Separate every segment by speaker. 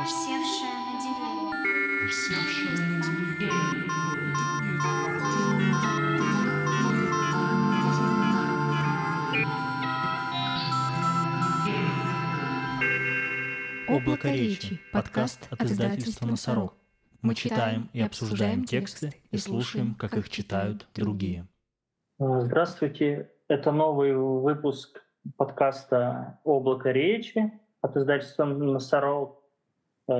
Speaker 1: На
Speaker 2: на.
Speaker 3: Облако речи. Подкаст от издательства «Носорог». Мы читаем и обсуждаем тексты и слушаем, как их читают другие.
Speaker 4: Здравствуйте. Это новый выпуск подкаста «Облако речи» от издательства «Носорог».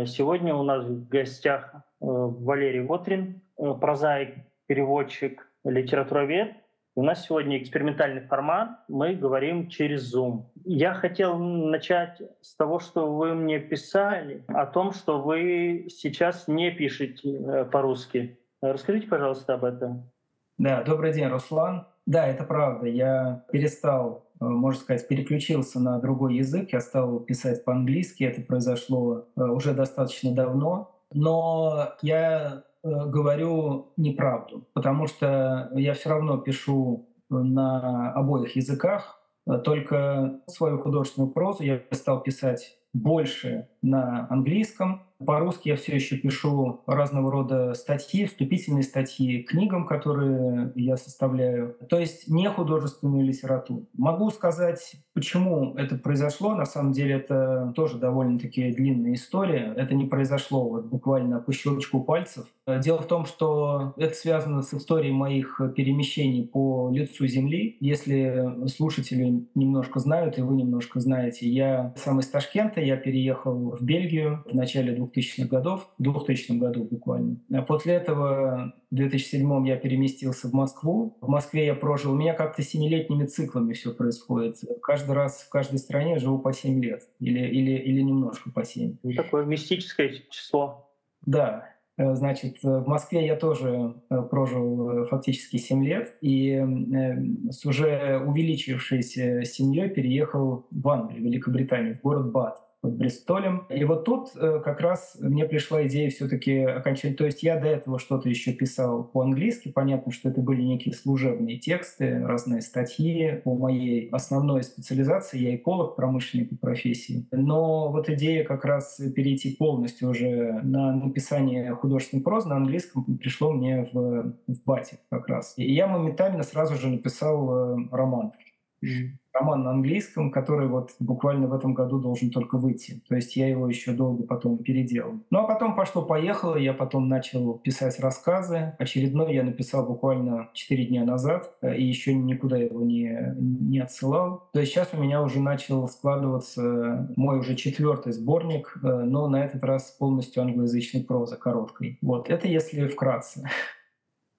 Speaker 4: Сегодня у нас в гостях э, Валерий Вотрин, э, прозаик, переводчик, литературовед. У нас сегодня экспериментальный формат. Мы говорим через Zoom. Я хотел начать с того, что вы мне писали о том, что вы сейчас не пишете э, по-русски. Расскажите, пожалуйста, об этом.
Speaker 5: Да, добрый день, Руслан. Да, это правда. Я перестал, э, можно сказать, переключился на другой язык. Я стал писать по-английски. Это произошло э, уже достаточно давно. Но я э, говорю неправду, потому что я все равно пишу на обоих языках. Только свою художественную прозу я стал писать больше на английском. По-русски я все еще пишу разного рода статьи, вступительные статьи книгам, которые я составляю. То есть не художественную литературу. Могу сказать, почему это произошло. На самом деле это тоже довольно-таки длинная история. Это не произошло вот буквально по щелчку пальцев. Дело в том, что это связано с историей моих перемещений по лицу Земли. Если слушатели немножко знают, и вы немножко знаете, я сам из Ташкента, я переехал в Бельгию в начале 2000-х годов, в 2000 году буквально. А после этого в 2007 я переместился в Москву. В Москве я прожил, у меня как-то семилетними циклами все происходит. Каждый раз в каждой стране живу по 7 лет или, или, или немножко по 7.
Speaker 4: Такое мистическое число.
Speaker 5: Да, Значит, в Москве я тоже прожил фактически 7 лет и с уже увеличившейся семьей переехал в Англию, Великобританию, в город Бат под Бристолем. И вот тут как раз мне пришла идея все-таки окончательно. То есть я до этого что-то еще писал по-английски. Понятно, что это были некие служебные тексты, разные статьи по моей основной специализации. Я эколог, промышленник по профессии. Но вот идея как раз перейти полностью уже на написание художественной прозы на английском пришло мне в, в Бате как раз. И я моментально сразу же написал роман роман на английском, который вот буквально в этом году должен только выйти. То есть я его еще долго потом переделал. Ну а потом пошло-поехало, я потом начал писать рассказы. Очередной я написал буквально 4 дня назад и еще никуда его не, не отсылал. То есть сейчас у меня уже начал складываться мой уже четвертый сборник, но на этот раз полностью англоязычной прозы, короткой. Вот, это если вкратце.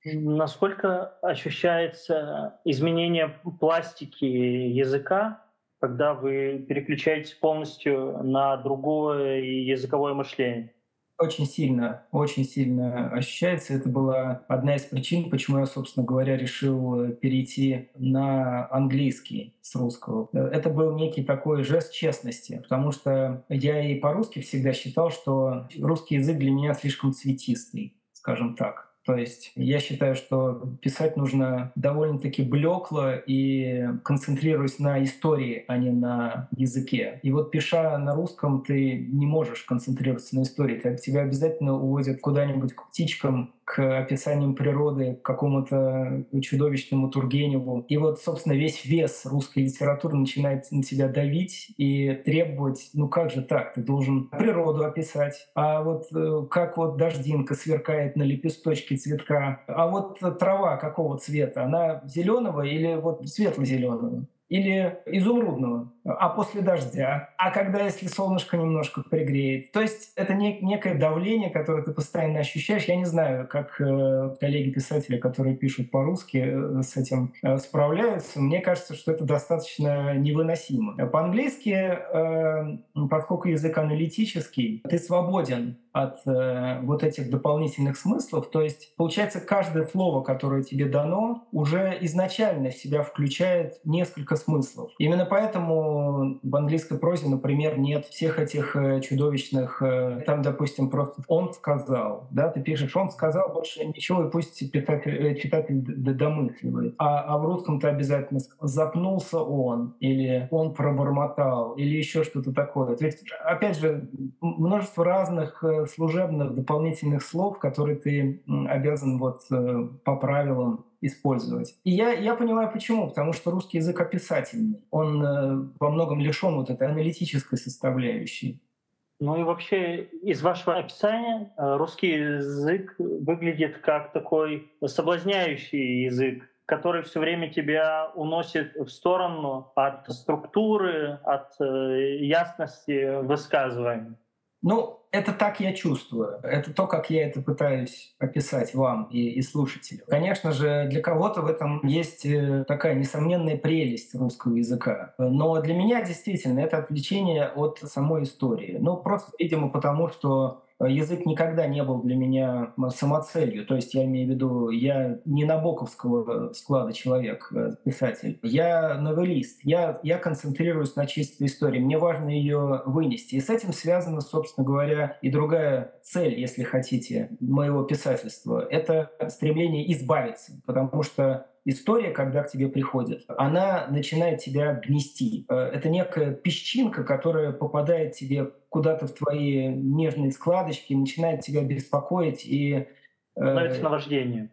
Speaker 4: Насколько ощущается изменение пластики языка, когда вы переключаетесь полностью на другое языковое мышление?
Speaker 5: Очень сильно, очень сильно ощущается. Это была одна из причин, почему я, собственно говоря, решил перейти на английский с русского. Это был некий такой жест честности, потому что я и по-русски всегда считал, что русский язык для меня слишком цветистый, скажем так. То есть я считаю, что писать нужно довольно-таки блекло и концентрируясь на истории, а не на языке. И вот пиша на русском, ты не можешь концентрироваться на истории. Тебя обязательно уводят куда-нибудь к птичкам, к описаниям природы, к какому-то чудовищному Тургеневу. И вот, собственно, весь вес русской литературы начинает на тебя давить и требовать, ну как же так, ты должен природу описать, а вот э, как вот дождинка сверкает на лепесточке цветка, а вот трава какого цвета, она зеленого или вот светло-зеленого? или изумрудного, а после дождя, а когда если солнышко немножко пригреет. То есть это не, некое давление, которое ты постоянно ощущаешь. Я не знаю, как э, коллеги-писатели, которые пишут по-русски, э, с этим э, справляются. Мне кажется, что это достаточно невыносимо. По-английски, э, поскольку язык аналитический, ты свободен от э, вот этих дополнительных смыслов. То есть, получается, каждое слово, которое тебе дано, уже изначально в себя включает несколько смыслов. Именно поэтому в английской прозе, например, нет всех этих э, чудовищных, э, там, допустим, просто «он сказал», да, ты пишешь «он сказал», больше ничего, и пусть писатель, э, читатель домысливает. А, а в русском-то обязательно «запнулся он», или «он пробормотал», или еще что-то такое. То есть, опять же, множество разных служебных дополнительных слов, которые ты обязан вот по правилам использовать. И я, я понимаю почему. Потому что русский язык описательный. Он э, во многом лишен вот этой аналитической составляющей.
Speaker 4: Ну и вообще из вашего описания э, русский язык выглядит как такой соблазняющий язык, который все время тебя уносит в сторону от структуры, от э, ясности высказывания.
Speaker 5: Ну, это так я чувствую. Это то, как я это пытаюсь описать вам и, и слушателям. Конечно же, для кого-то в этом есть э, такая несомненная прелесть русского языка. Но для меня действительно это отвлечение от самой истории. Ну, просто, видимо, потому что язык никогда не был для меня самоцелью. То есть я имею в виду, я не набоковского склада человек, э, писатель. Я новелист. Я, я концентрируюсь на чистой истории. Мне важно ее вынести. И с этим связана, собственно говоря, и другая цель, если хотите, моего писательства. Это стремление избавиться. Потому что история, когда к тебе приходит, она начинает тебя гнести. Э, это некая песчинка, которая попадает тебе куда-то в твои нежные складочки, начинает тебя беспокоить и...
Speaker 4: Э, становится наваждением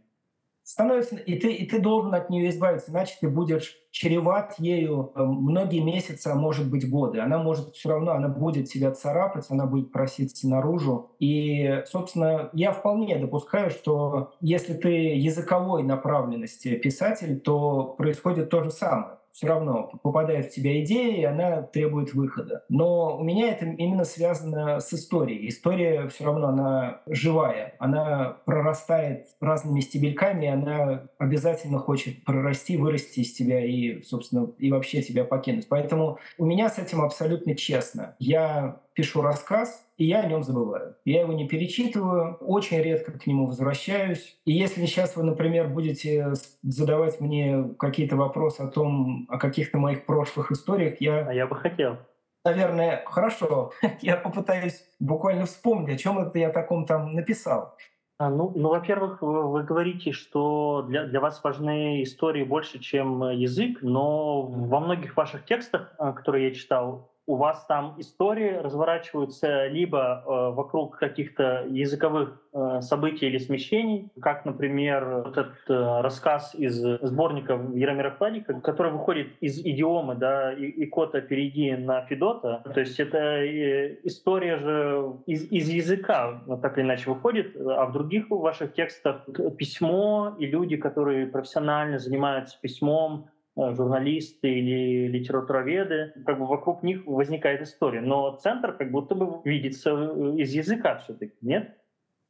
Speaker 5: становится, и ты, и ты должен от нее избавиться, иначе ты будешь чреват ею э, многие месяцы, а может быть годы. Она может все равно, она будет тебя царапать, она будет проситься наружу. И, собственно, я вполне допускаю, что если ты языковой направленности писатель, то происходит то же самое все равно попадает в тебя идея, и она требует выхода. Но у меня это именно связано с историей. История все равно, она живая, она прорастает разными стебельками, она обязательно хочет прорасти, вырасти из тебя и, собственно, и вообще тебя покинуть. Поэтому у меня с этим абсолютно честно. Я пишу рассказ, и я о нем забываю. Я его не перечитываю, очень редко к нему возвращаюсь. И если сейчас вы, например, будете задавать мне какие-то вопросы о том, о каких-то моих прошлых историях, я...
Speaker 4: А я бы хотел.
Speaker 5: Наверное, хорошо. я попытаюсь буквально вспомнить, о чем это я таком там написал.
Speaker 4: А, ну, ну, во-первых, вы, вы говорите, что для, для вас важны истории больше, чем язык, но во многих ваших текстах, а, которые я читал, у вас там истории разворачиваются либо э, вокруг каких-то языковых э, событий или смещений, как, например, вот этот э, рассказ из сборника Яромира Хладика, который выходит из идиомы, да, и, кота «Перейди на Федота». То есть это э, история же из, из языка, так или иначе, выходит, а в других ваших текстах письмо и люди, которые профессионально занимаются письмом, журналисты или литературоведы, как бы вокруг них возникает история. Но центр как будто бы видится э, из языка все-таки, нет?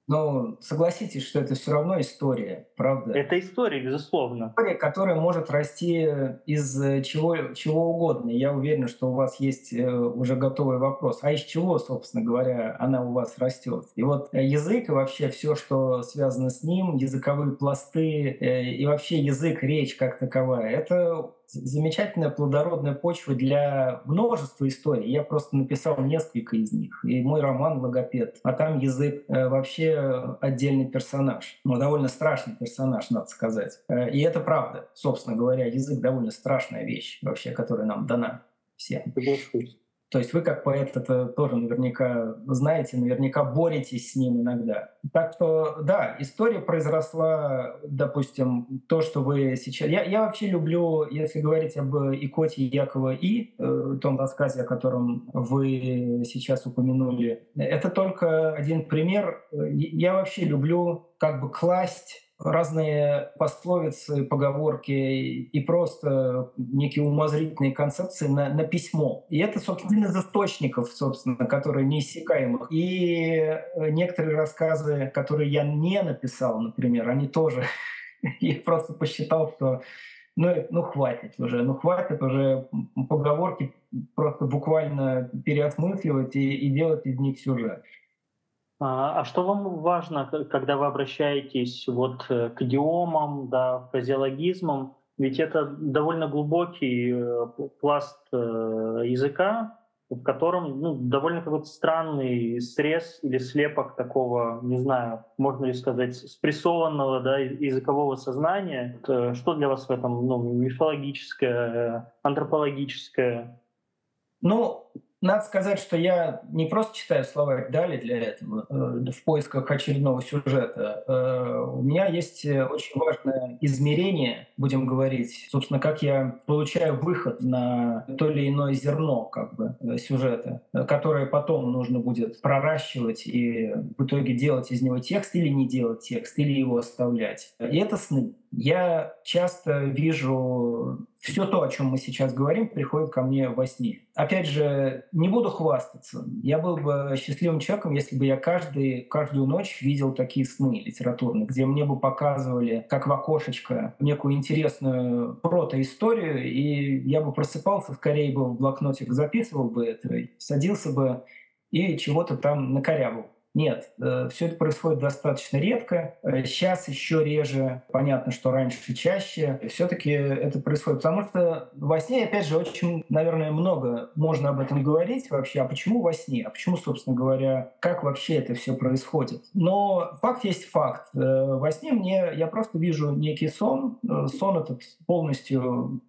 Speaker 5: Но согласитесь, что это все равно история, правда?
Speaker 4: Это история, безусловно.
Speaker 5: История, которая может расти из э, чего, чего угодно. Я уверен, что у вас есть э, уже готовый вопрос. А из чего, собственно говоря, она у вас растет? И вот э, язык и вообще все, что связано с ним, языковые пласты и вообще язык, речь как таковая, это замечательная плодородная почва для множества историй. Я просто написал несколько из них. И мой роман «Логопед». А там язык э, вообще отдельный персонаж. Ну, довольно страшный персонаж, надо сказать. Э, и это правда. Собственно говоря, язык довольно страшная вещь вообще, которая нам дана всем. То есть вы как поэт это тоже наверняка знаете, наверняка боретесь с ним иногда. Так что да, история произросла, допустим, то, что вы сейчас... Я, я вообще люблю, если говорить об Икоте Якова И, э, том рассказе, о котором вы сейчас упомянули, это только один пример. Я вообще люблю как бы класть разные пословицы, поговорки и просто некие умозрительные концепции на, на письмо. И это, собственно, из источников, собственно, которые неиссякаемых. И э, некоторые рассказы, которые я не написал, например, они тоже... Я просто посчитал, что ну, ну хватит уже, ну хватит уже поговорки просто буквально переосмысливать и, и делать из них сюжет.
Speaker 4: А, а что вам важно, когда вы обращаетесь вот э, к идиомам, да, фразеологизмам? ведь это довольно глубокий э, пласт э, языка, в котором ну, довольно какой-то странный срез или слепок такого, не знаю, можно ли сказать, спрессованного да, языкового сознания. Что для вас в этом ну, мифологическое, антропологическое?
Speaker 5: Ну, надо сказать, что я не просто читаю словарь Дали для этого, э, в поисках очередного сюжета. Э, у меня есть очень важное измерение, будем говорить, собственно, как я получаю выход на то или иное зерно как бы, э, сюжета, которое потом нужно будет проращивать и в итоге делать из него текст или не делать текст, или его оставлять. И это сны. Я часто вижу все то, о чем мы сейчас говорим, приходит ко мне во сне. Опять же, не буду хвастаться. Я был бы счастливым человеком, если бы я каждый, каждую ночь видел такие сны литературные, где мне бы показывали, как в окошечко, некую интересную протоисторию, и я бы просыпался, скорее бы в блокнотик записывал бы это, садился бы и чего-то там накорябал. Нет, э, все это происходит достаточно редко. Сейчас э, еще реже, понятно, что раньше чаще. Все-таки это происходит, потому что во сне, опять же, очень, наверное, много можно об этом говорить вообще. А почему во сне? А почему, собственно говоря, как вообще это все происходит? Но факт есть факт. Э, во сне мне я просто вижу некий сон. Сон этот полностью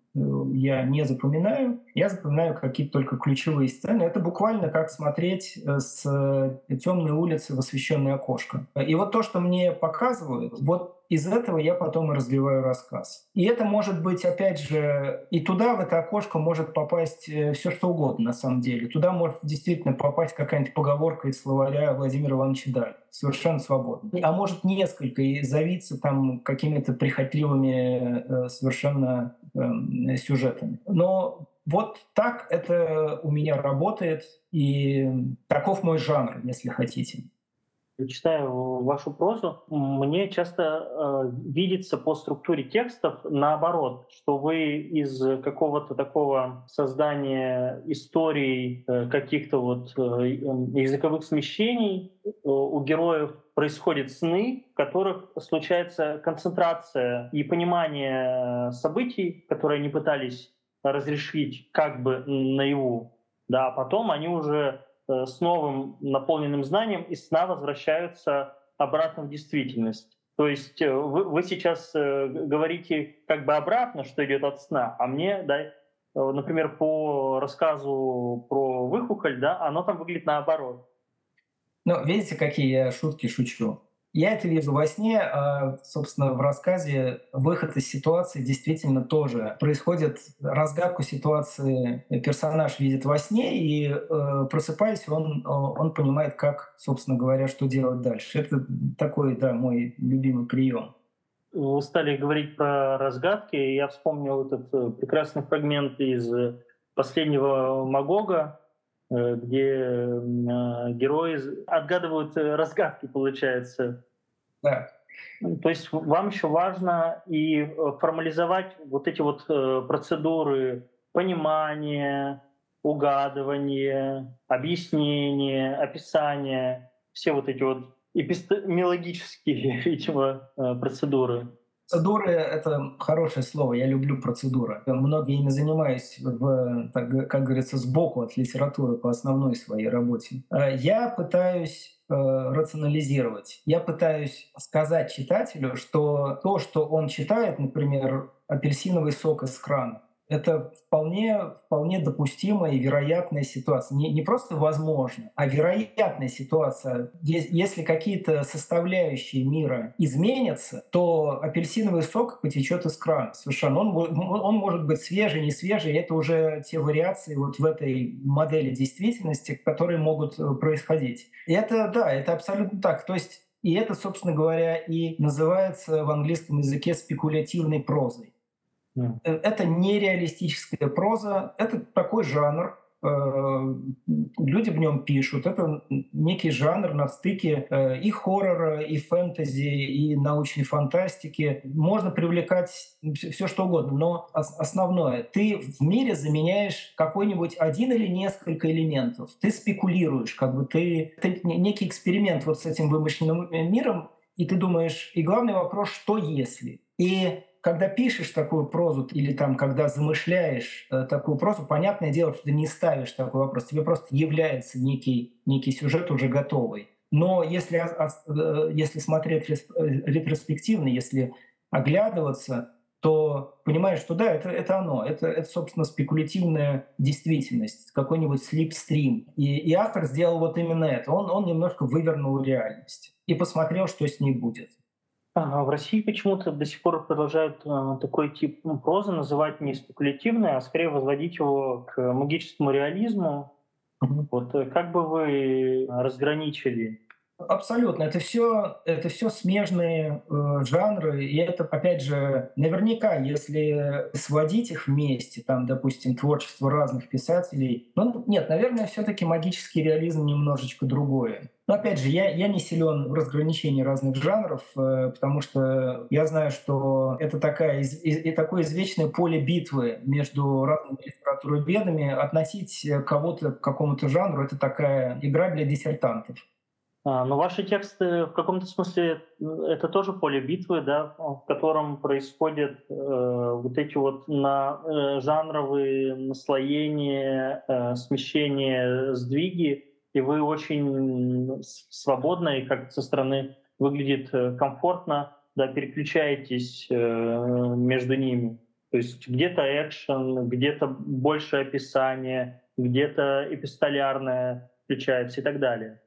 Speaker 5: я не запоминаю. Я запоминаю какие-то только ключевые сцены. Это буквально как смотреть э, с э, темной улицы в освещенное окошко. И вот то, что мне показывают, вот из этого я потом и развиваю рассказ. И это может быть, опять же, и туда, в это окошко, может попасть все что угодно, на самом деле. Туда может действительно попасть какая-нибудь поговорка из словаря Владимира Ивановича Даль. Совершенно свободно. А может несколько и завиться там какими-то прихотливыми совершенно Эм, сюжетами. Но вот так это у меня работает, и таков мой жанр, если хотите.
Speaker 4: Читаю вашу прозу, мне часто э, видится по структуре текстов наоборот, что вы из какого-то такого создания историй, э, каких-то вот э, языковых смещений э, у героев происходят сны, в которых случается концентрация и понимание событий, которые они пытались разрешить как бы наяву. Да, а потом они уже э, с новым наполненным знанием из сна возвращаются обратно в действительность. То есть э, вы, вы сейчас э, говорите как бы обратно, что идет от сна, а мне, да, например, по рассказу про выхухоль, да, оно там выглядит наоборот.
Speaker 5: Ну, видите, какие я шутки шучу. Я это вижу во сне, а, собственно, в рассказе выход из ситуации действительно тоже происходит. Разгадку ситуации персонаж видит во сне, и э, просыпаясь, он, он понимает, как, собственно говоря, что делать дальше. Это такой, да, мой любимый прием.
Speaker 4: Вы стали говорить про разгадки, и я вспомнил этот э, прекрасный фрагмент из последнего Магога, Э, где а, герои отгадывают э, разгадки, получается.
Speaker 5: Да.
Speaker 4: То есть вам еще важно и э, формализовать вот эти вот процедуры понимания, угадывания, объяснения, описания, все вот эти вот эпистемологические, видимо, процедуры.
Speaker 5: Процедуры — это хорошее слово, я люблю процедуры. Многие ими занимаюсь, в, так, как говорится, сбоку от литературы по основной своей работе. Э, я пытаюсь э, рационализировать. Я пытаюсь сказать читателю, что то, что он читает, например, апельсиновый сок из крана, это вполне, вполне допустимая и вероятная ситуация. Не, не просто возможно, а вероятная ситуация. Если какие-то составляющие мира изменятся, то апельсиновый сок потечет из крана. Совершенно. Он, он может быть свежий, не свежий. Это уже те вариации вот в этой модели действительности, которые могут э, происходить. И это, да, это абсолютно так. То есть и это, собственно говоря, и называется в английском языке спекулятивной прозой. Э, это нереалистическая проза, это такой жанр, э, люди в нем пишут. Это некий жанр на стыке э, и хоррора, и фэнтези, и научной фантастики. Можно привлекать все что угодно, но основное, ты в мире заменяешь какой-нибудь один или несколько элементов. Ты спекулируешь, как бы ты, ты некий эксперимент вот с этим вымышленным миром, и ты думаешь, и главный вопрос, что если? И когда пишешь такую прозу или там, когда замышляешь э, такую прозу, понятное дело, что ты не ставишь такой вопрос. Тебе просто является некий, некий сюжет уже готовый. Но если, э, если смотреть ретроспективно, если оглядываться, то понимаешь, что да, это, это оно, это, это, собственно, спекулятивная действительность, какой-нибудь слипстрим. И, и автор сделал вот именно это. Он, он немножко вывернул реальность и посмотрел, что с ней будет.
Speaker 4: А в России почему-то до сих пор продолжают э, такой тип прозы называть не спекулятивной, а скорее возводить его к магическому реализму. Mm-hmm. Вот э, как бы вы разграничили
Speaker 5: Абсолютно. Это все, это все смежные э, жанры. И это, опять же, наверняка, если сводить их вместе, там, допустим, творчество разных писателей, ну, нет, наверное, все-таки магический реализм немножечко другое. Но опять же, я, я не силен в разграничении разных жанров, э, потому что я знаю, что это такая, из, из, такое извечное поле битвы между разными литературоведами. Относить кого-то к какому-то жанру — это такая игра для диссертантов.
Speaker 4: А, но ваши тексты в каком-то смысле это тоже поле битвы, да, в котором происходят э, вот эти вот на, э, жанровые наслоения, э, смещения, сдвиги, и вы очень свободно и как со стороны выглядит э, комфортно, да, переключаетесь э, между ними. То есть где-то экшен, где-то больше описание, где-то эпистолярное включается и так далее.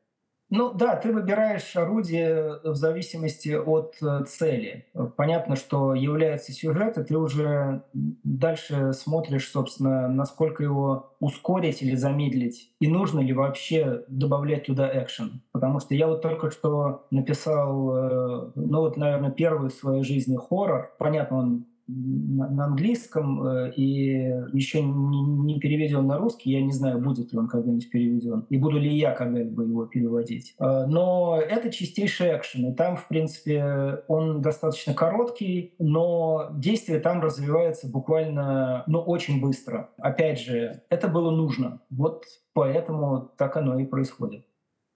Speaker 5: Ну да, ты выбираешь орудие в зависимости от э, цели. Понятно, что является сюжет, и ты уже дальше смотришь, собственно, насколько его ускорить или замедлить, и нужно ли вообще добавлять туда экшен. Потому что я вот только что написал, э, ну вот, наверное, первый в своей жизни хоррор. Понятно, он на английском э, и еще не переведен на русский. Я не знаю, будет ли он когда-нибудь переведен и буду ли я когда-либо его переводить. Э, но это чистейший экшен. И там, в принципе, он достаточно короткий, но действие там развивается буквально, ну, очень быстро. Опять же, это было нужно. Вот поэтому так оно и происходит.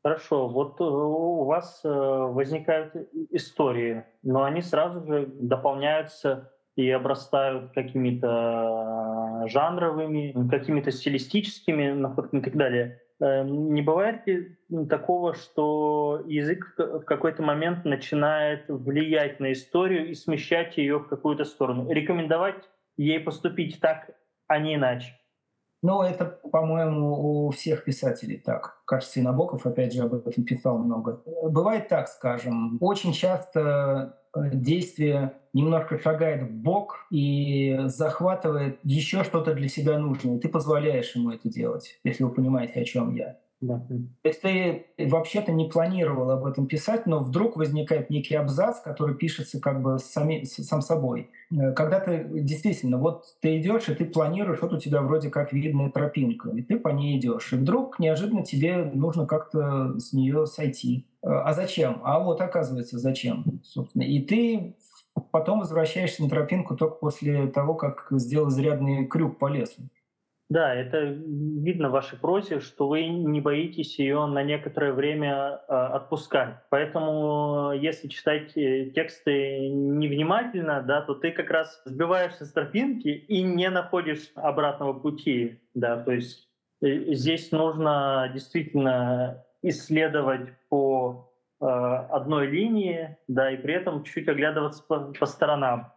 Speaker 4: Хорошо, вот э, у вас возникают истории, но они сразу же дополняются и обрастают какими-то э, жанровыми, какими-то стилистическими находками и так далее. Э, не бывает ли такого, что язык в какой-то момент начинает влиять на историю и смещать ее в какую-то сторону? Рекомендовать ей поступить так, а не иначе?
Speaker 5: Ну, это, по-моему, у всех писателей так. Кажется, и Набоков, опять же, об этом писал много. Бывает так, скажем. Очень часто действие немножко шагает в бок и захватывает еще что-то для себя нужное. Ты позволяешь ему это делать, если вы понимаете, о чем я. Да. То есть ты вообще-то не планировал об этом писать, но вдруг возникает некий абзац, который пишется как бы сами, сам собой. Э, когда ты действительно, вот ты идешь, и ты планируешь, вот у тебя вроде как видная тропинка, и ты по ней идешь, и вдруг неожиданно тебе нужно как-то с нее сойти. Э, а зачем? А вот оказывается, зачем, собственно. И ты потом возвращаешься на тропинку только после того, как сделал изрядный крюк по лесу.
Speaker 4: Да, это видно в вашей прозе, что вы не боитесь ее на некоторое время э, отпускать. Поэтому, если читать э, тексты невнимательно, да, то ты как раз сбиваешься с тропинки и не находишь обратного пути. Да, то есть э, здесь нужно действительно исследовать по э, одной линии, да, и при этом чуть-чуть оглядываться по, по сторонам.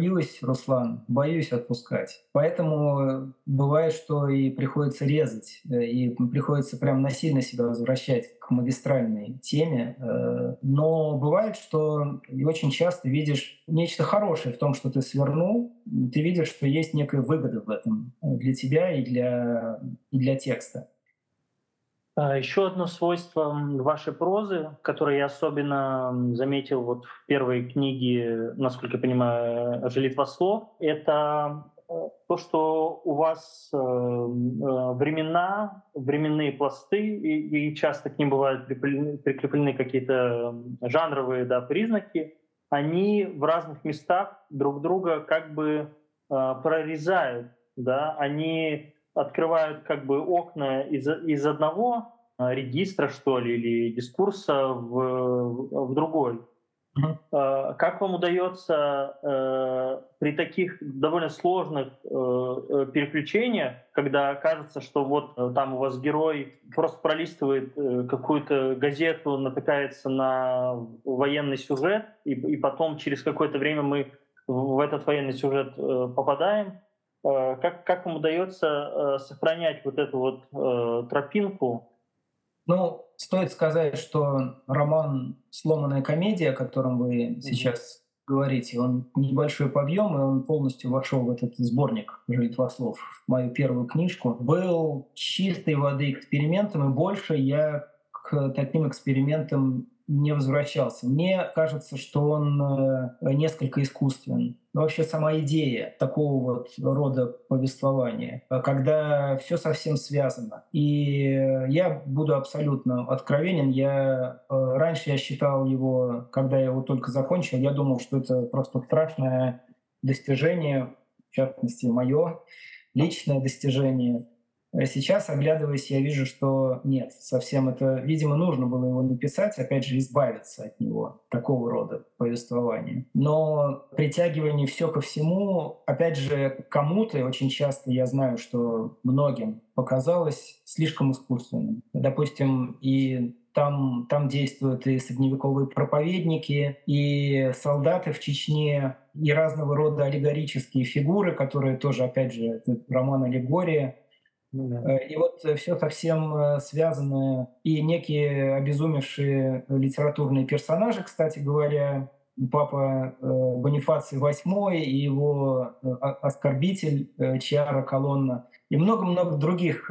Speaker 5: Боюсь, Руслан, боюсь отпускать. Поэтому бывает, что и приходится резать, э, и приходится прям насильно себя возвращать к магистральной теме. Э, но бывает, что и очень часто видишь нечто хорошее в том, что ты свернул. Ты видишь, что есть некая выгода в этом для тебя и для, и для текста.
Speaker 4: А, Еще одно свойство вашей прозы, которое я особенно заметил вот в первой книге, насколько я понимаю, «Желитва слов», это э, то, что у вас э, э, времена, временные пласты, и, и часто к ним бывают прикреплены, какие-то жанровые да, признаки, они в разных местах друг друга как бы прорезают, да, они открывают как бы окна из, из одного а, регистра, что ли, или дискурса в, в другой. Угу. Как вам удается э, при таких довольно сложных э, э, переключениях, когда кажется, что вот там у вас герой просто пролистывает какую-то газету, натыкается на военный сюжет, и, и потом через какое-то время мы в этот военный сюжет попадаем. Как, как вам удается сохранять вот эту вот тропинку?
Speaker 5: Ну, стоит сказать, что роман «Сломанная комедия», о котором вы сейчас говорите, он небольшой по объему, и он полностью вошел в этот сборник «Жильтва слов», мою первую книжку. Был чистой воды экспериментом, и больше я к таким экспериментам не возвращался. Мне кажется, что он э, несколько искусствен. Вообще сама идея такого вот рода повествования, когда все совсем связано. И я буду абсолютно откровенен. Я э, раньше я считал его, когда я его только закончил, я думал, что это просто страшное достижение, в частности, мое личное достижение. А сейчас, оглядываясь, я вижу, что нет, совсем это, видимо, нужно было его написать, опять же, избавиться от него, такого рода повествования. Но притягивание все ко всему, опять же, кому-то, очень часто я знаю, что многим показалось слишком искусственным. Допустим, и там, там действуют и средневековые проповедники, и солдаты в Чечне, и разного рода аллегорические фигуры, которые тоже, опять же, это роман «Аллегория», Э, и вот э, все совсем э, связано. И некие обезумевшие литературные персонажи, кстати говоря, папа Бонифаций VIII и его оскорбитель Чиара Колонна, и много-много других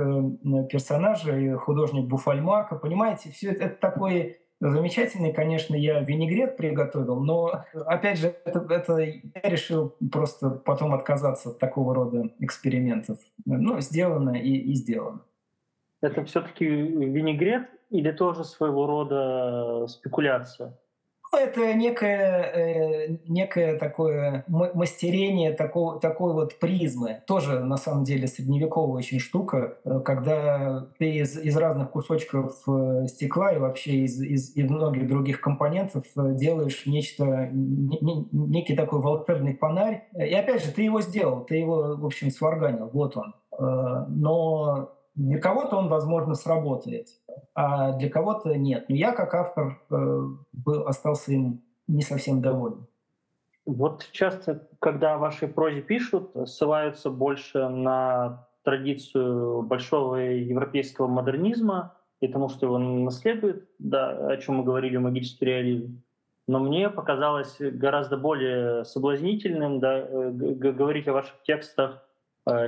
Speaker 5: персонажей, художник Буфальмака. Понимаете, все это, это такой Замечательный, конечно, я винегрет приготовил, но, опять же, это, это я решил просто потом отказаться от такого рода экспериментов. Ну, сделано и, и сделано.
Speaker 4: Это все-таки винегрет или тоже своего рода спекуляция?
Speaker 5: Это некое, э, некое такое мастерение такого, такой вот призмы. Тоже, на самом деле, средневековая очень штука, э, когда ты из, из разных кусочков э, стекла и вообще из, из, из многих других компонентов делаешь нечто, не, некий такой волшебный фонарь. И опять же, ты его сделал, ты его, в общем, сварганил, вот он. Но для кого-то он, возможно, сработает, а для кого-то нет. Но я, как автор, э, был, остался им не совсем доволен.
Speaker 4: Вот часто, когда в вашей прозе пишут, ссылаются больше на традицию большого европейского модернизма и тому, что его наследует, да, о чем мы говорили, магический реализм. Но мне показалось гораздо более соблазнительным да, э, говорить о ваших текстах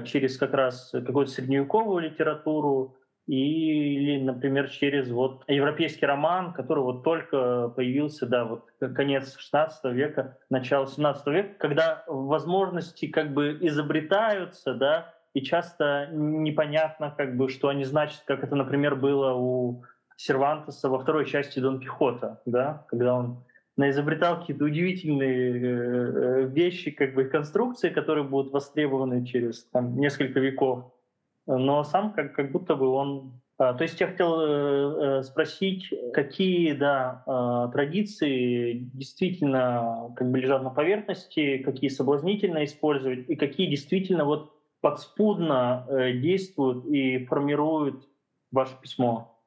Speaker 4: через как раз какую-то средневековую литературу или, например, через вот европейский роман, который вот только появился, да, вот конец 16 века, начало 17 века, когда возможности как бы изобретаются, да, и часто непонятно, как бы, что они значат, как это, например, было у Сервантеса во второй части Дон Кихота, да, когда он изобретал какие-то удивительные э, э, вещи, как бы конструкции, которые будут востребованы через там, несколько веков. Но сам как, как будто бы он... А, то есть я хотел э, спросить, какие да, традиции действительно как бы лежат на поверхности, какие соблазнительно использовать, и какие действительно вот подспудно действуют и формируют ваше письмо?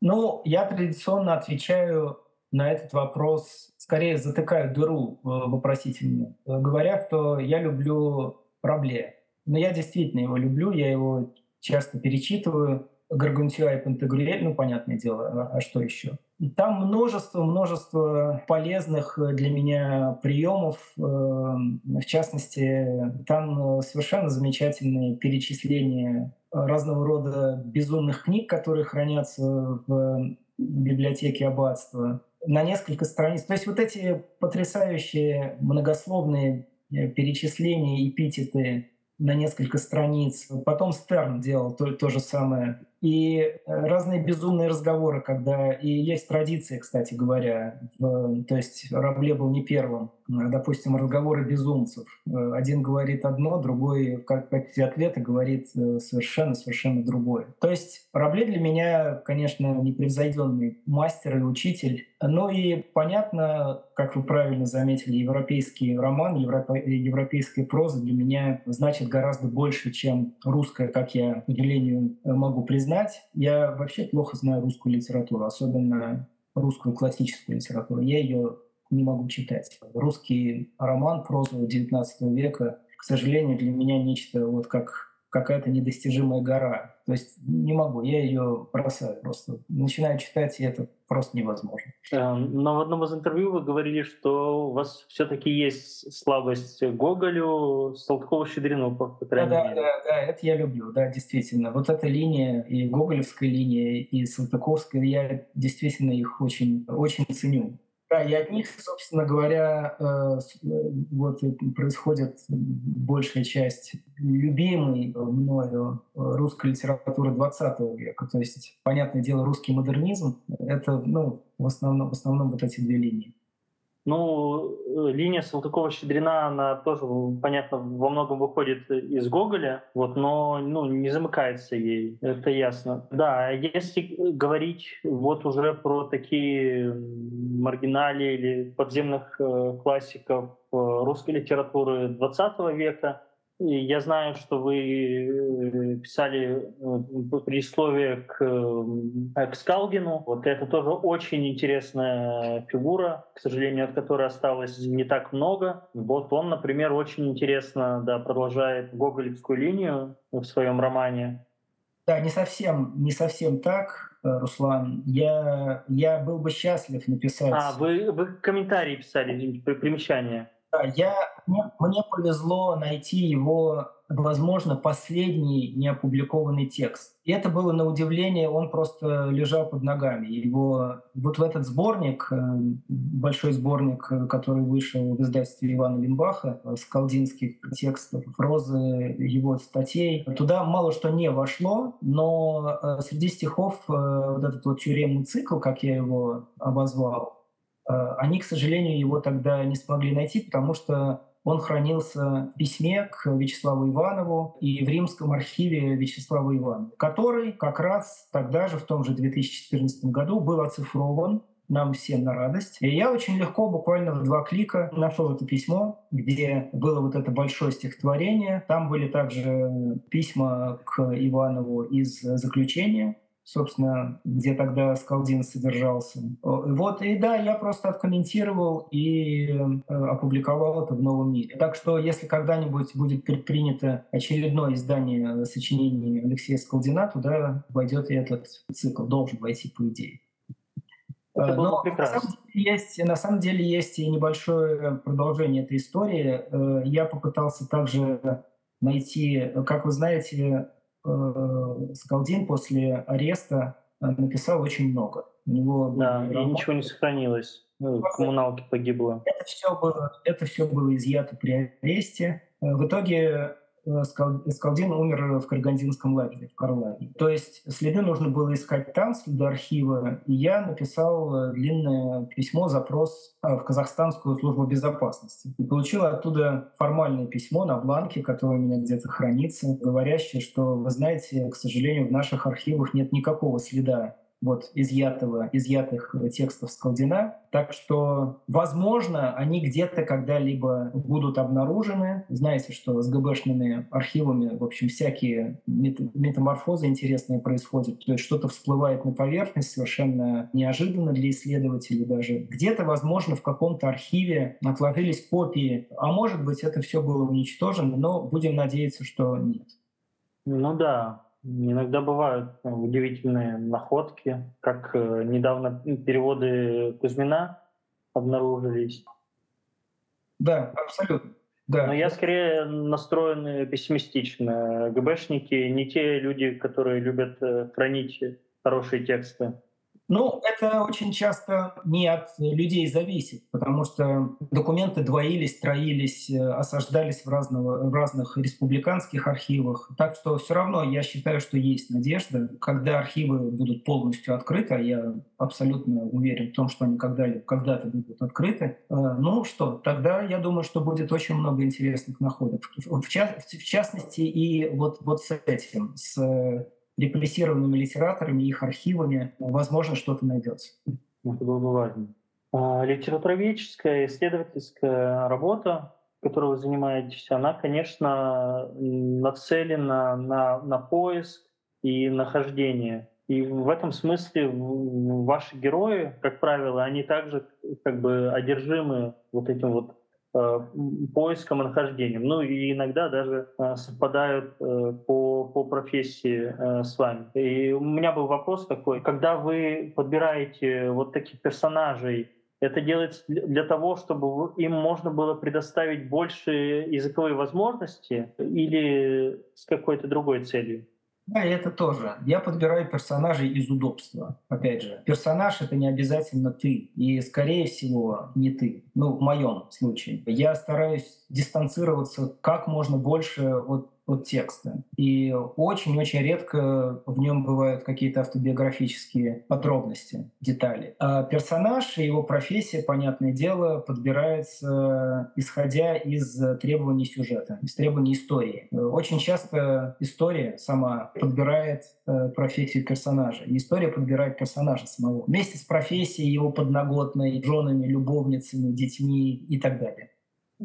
Speaker 5: Ну, я традиционно отвечаю на этот вопрос скорее затыкают дыру э, вопросительную, э, говоря, что я люблю Рабле. Но я действительно его люблю, я его часто перечитываю. Гаргантюа и Пантагрюэль, ну, понятное дело, а, а что еще? И там множество, множество полезных для меня приемов. Э, в частности, там совершенно замечательные перечисления разного рода безумных книг, которые хранятся в библиотеке аббатства на несколько страниц. То есть вот эти потрясающие многословные э, перечисления, эпитеты на несколько страниц. Потом Стерн делал то, то же самое. И э, разные безумные разговоры, когда... И есть традиция, кстати говоря. В, то есть Рабле был не первым, допустим, разговоры безумцев. Э, один говорит одно, другой в качестве ответа говорит совершенно-совершенно другое. То есть Рабле для меня, конечно, непревзойденный мастер и учитель. Ну и понятно, как вы правильно заметили, европейский роман, европейская проза для меня значит гораздо больше, чем русская, как я, к удивлению, могу признать. Я вообще плохо знаю русскую литературу, особенно русскую классическую литературу. Я ее не могу читать. Русский роман, проза XIX века, к сожалению, для меня нечто вот как какая-то недостижимая гора. То есть не могу, я ее бросаю просто. Начинаю читать, и это просто невозможно.
Speaker 4: Эм, но в одном из интервью вы говорили, что у вас все-таки есть слабость Гоголю, Салтыкову-Щедрину, по крайней
Speaker 5: да,
Speaker 4: мере.
Speaker 5: Да, да, да, это я люблю, да, действительно. Вот эта линия, и гоголевская линия, и Салтыковская, я действительно их очень, очень ценю. Да, и от них, собственно говоря, э, э, вот происходит большая часть любимой мною русской литературы 20 века. То есть, понятное дело, русский модернизм — это ну, в, основном, в основном вот эти две линии.
Speaker 4: Ну, э, линия Салтыкова-Щедрина, она тоже, понятно, во многом выходит из Гоголя, вот, но ну, не замыкается ей, это ясно. Да, если говорить вот уже про такие маргинали или подземных э, классиков э, русской литературы 20 века, я знаю, что вы э, писали э, предисловие к, э, к Скалгину. Вот это тоже очень интересная фигура, к сожалению, от которой осталось не так много. Вот он, например, очень интересно да, продолжает гоголевскую линию в своем романе.
Speaker 5: Да, не совсем, не совсем так, Руслан. Я, я был бы счастлив написать...
Speaker 4: А, вы, вы комментарии писали, примечания.
Speaker 5: Да, я, мне, мне повезло найти его, возможно, последний неопубликованный текст. И это было на удивление, он просто лежал под ногами. Его вот в этот сборник, э, большой сборник, который вышел в издательстве Ивана Лимбаха, э, скалдинских текстов, прозы, его статей, туда мало что не вошло, но э, среди стихов вот этот вот тюремный цикл, как я его обозвал, Э, они, к сожалению, его тогда не смогли найти, потому что он хранился в письме к Вячеславу Иванову и в римском архиве Вячеслава Иванова, который как раз тогда же, в том же 2014 году, был оцифрован нам всем на радость. И я очень легко, буквально в два клика, нашел это письмо, где было вот это большое стихотворение. Там были также письма к Иванову из заключения собственно, где тогда Скалдин содержался. Вот, и да, я просто откомментировал и э, опубликовал это в «Новом мире». Так что, если когда-нибудь будет предпринято очередное издание сочинений Алексея Скалдина, туда войдет и этот цикл, должен войти по идее.
Speaker 4: Это было Но прекрасно. На самом,
Speaker 5: деле есть, на самом деле есть и небольшое продолжение этой истории. Э, я попытался также найти, как вы знаете, э, Скалдин после ареста э, написал очень много.
Speaker 4: У него да, и ничего не сохранилось. Ну, коммуналки погибло.
Speaker 5: Это все было, это все было изъято при аресте. Э, в итоге Э, Скалдин умер в Каргандинском лагере в Карлаге. То есть следы нужно было искать там, следы архива. И я написал э, длинное письмо, запрос э, в Казахстанскую службу безопасности. И получил оттуда формальное письмо на бланке, которое у меня где-то хранится, говорящее, что, вы знаете, к сожалению, в наших архивах нет никакого следа вот изъятого, изъятых текстов Скалдина. Так что, возможно, они где-то когда-либо будут обнаружены. Знаете, что с ГБшными архивами, в общем, всякие метаморфозы интересные происходят. То есть что-то всплывает на поверхность совершенно неожиданно для исследователей даже. Где-то, возможно, в каком-то архиве отложились копии, а может быть, это все было уничтожено, но будем надеяться, что нет.
Speaker 4: Ну да, Иногда бывают э, удивительные находки, как э, недавно переводы Кузьмина обнаружились.
Speaker 5: Да, абсолютно. Да.
Speaker 4: Но я скорее настроен пессимистично. ГБшники не те люди, которые любят э, хранить хорошие тексты.
Speaker 5: Ну, это очень часто не от людей зависит, потому что документы двоились, троились, э, осаждались в, разного, в разных республиканских архивах. Так что все равно я считаю, что есть надежда. Когда архивы будут полностью открыты, а я абсолютно уверен в том, что они когда-либо, когда-то будут открыты, э, ну что, тогда я думаю, что будет очень много интересных находок. В, ча- в частности, и вот, вот с этим, с репрессированными литераторами, их архивами, возможно, что-то найдется.
Speaker 4: Это было бы важно. А, литературоведческая, исследовательская работа, которой вы занимаетесь, она, конечно, нацелена на, на поиск и нахождение. И в этом смысле ваши герои, как правило, они также как бы одержимы вот этим вот поиском и нахождением. Ну и иногда даже э, совпадают э, по, по профессии с вами. И у меня был вопрос такой, когда вы подбираете вот таких персонажей, это делается для того, чтобы им можно было предоставить больше языковые возможности или с какой-то другой целью?
Speaker 5: Да, это тоже. Я подбираю персонажей из удобства. Опять же, персонаж — это не обязательно ты. И, скорее всего, не ты. Ну, в моем случае. Я стараюсь дистанцироваться как можно больше от от текста. И очень-очень редко в нем бывают какие-то автобиографические подробности, детали. А персонаж и его профессия, понятное дело, подбирается исходя из требований сюжета, из требований истории. Очень часто история сама подбирает э, профессию персонажа, и история подбирает персонажа самого. Вместе с профессией, его подноготной, женами, любовницами, детьми и так далее.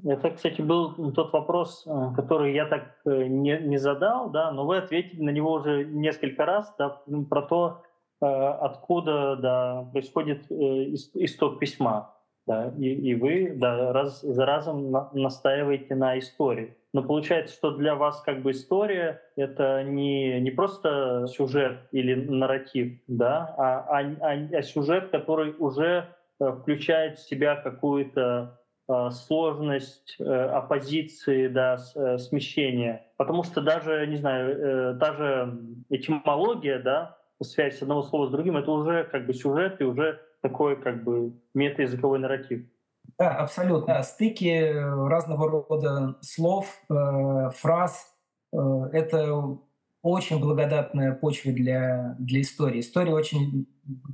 Speaker 4: Это, кстати, был тот вопрос, э, который я так э, не, не задал, да, но вы ответили на него уже несколько раз, да, про то, э, откуда да, происходит исток письма. Да, и, и вы да, раз за разом на, настаиваете на истории. Но получается, что для вас как бы история — это не, не просто сюжет или нарратив, да, а, а, а, а сюжет, который уже включает в себя какую-то сложность э, оппозиции, да, э, смещения. Потому что даже, не знаю, та же этимология, да, связь одного слова с другим, это уже как бы сюжет и уже такой как бы метаязыковой нарратив.
Speaker 5: Да, абсолютно. Стыки разного рода слов, фраз — это очень благодатная почва для, для истории. История очень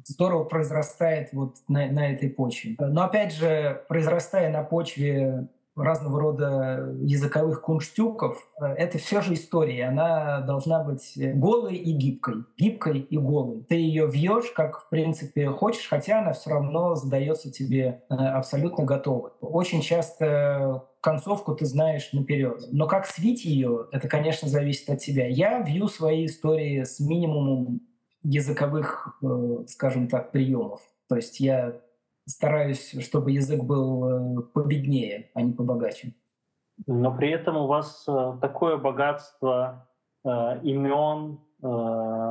Speaker 5: здорово произрастает вот на, на этой почве. Но опять же, произрастая на почве разного рода языковых кунштюков, это все же история. Она должна быть голой и гибкой. Гибкой и голой. Ты ее вьешь, как в принципе хочешь, хотя она все равно задается тебе э, абсолютно готовой. Очень часто концовку ты знаешь наперед. Но как свить ее, это, конечно, зависит от тебя. Я вью свои истории с минимумом языковых, э, скажем так, приемов. То есть я стараюсь, чтобы язык был э, победнее, а не побогаче.
Speaker 4: Но при этом у вас э, такое богатство имен,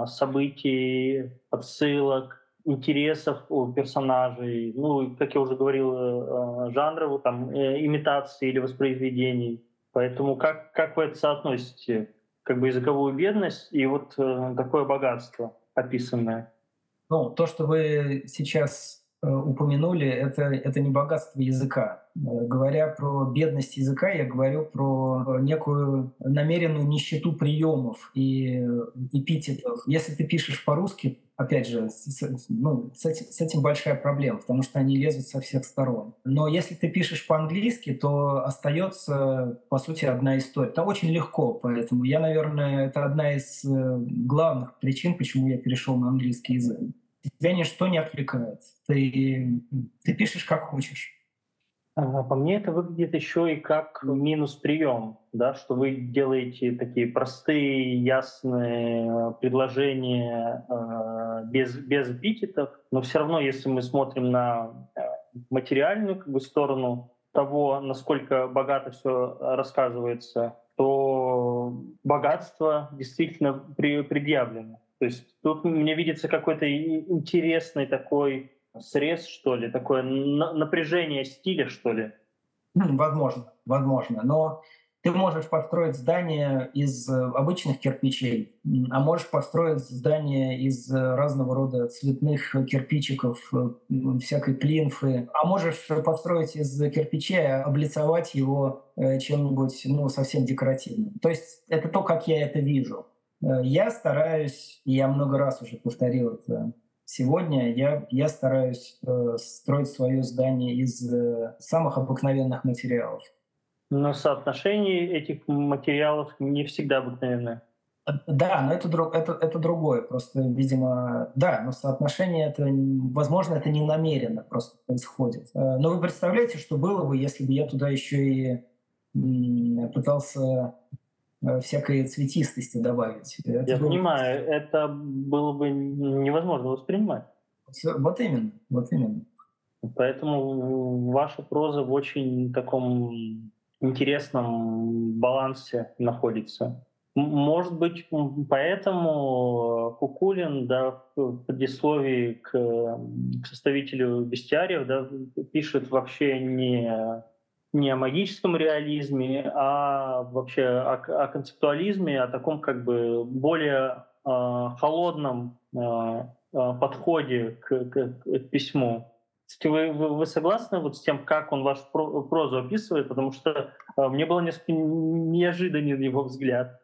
Speaker 4: событий, отсылок, интересов у персонажей, ну, как я уже говорил, э, жанров, там, э, имитации или воспроизведений. Поэтому как, как вы это соотносите? Как бы языковую бедность и вот э, такое богатство описанное?
Speaker 5: Ну, то, что вы сейчас упомянули, это, это не богатство языка. Говоря про бедность языка, я говорю про некую намеренную нищету приемов и эпитетов. Если ты пишешь по-русски, опять же, с, ну, с, этим, с этим большая проблема, потому что они лезут со всех сторон. Но если ты пишешь по-английски, то остается, по сути, одна история. Это очень легко, поэтому я, наверное, это одна из э, главных причин, почему я перешел на английский язык. Тебя ничто не отвлекает. Ты, ты пишешь как хочешь.
Speaker 4: По мне это выглядит еще и как минус прием, да, что вы делаете такие простые, ясные предложения э, без, без эпитетов, но все равно, если мы смотрим на э, материальную как бы, сторону того, насколько богато все рассказывается, то богатство действительно предъявлено. То есть тут мне видится какой-то интересный такой срез, что ли, такое напряжение стиля, что ли?
Speaker 5: Возможно, возможно. Но Ты можешь построить здание из э, обычных кирпичей, а можешь построить здание из э, разного рода цветных кирпичиков, э, всякой плинфы, а можешь построить из кирпичей, облицовать его чем-нибудь ну, совсем декоративным. То есть это то, как я это вижу. Я стараюсь, я много раз уже повторил это сегодня, я, я стараюсь строить свое здание из самых обыкновенных материалов.
Speaker 4: Но соотношение этих материалов не всегда обыкновенное.
Speaker 5: Да, но это, это, это другое. Просто, видимо, да, но соотношение это, возможно, это не намеренно просто происходит. Э, но вы представляете, что было бы, если бы я туда еще и пытался э, всякой цветистости добавить.
Speaker 4: Это я было... понимаю, это было бы невозможно воспринимать.
Speaker 5: Вот именно, вот именно.
Speaker 4: Поэтому ваша проза в очень таком интересном балансе находится. Может быть, поэтому Кукулин да, в предисловии к, к составителю бестиариев да, пишет вообще не, не о магическом реализме, а вообще о, о концептуализме, о таком как бы более э, холодном э, подходе к, к, к письму. Кстати, вы, вы, вы согласны вот с тем, как он вашу прозу описывает? Потому что э, мне было несколько неожиданен его взгляд.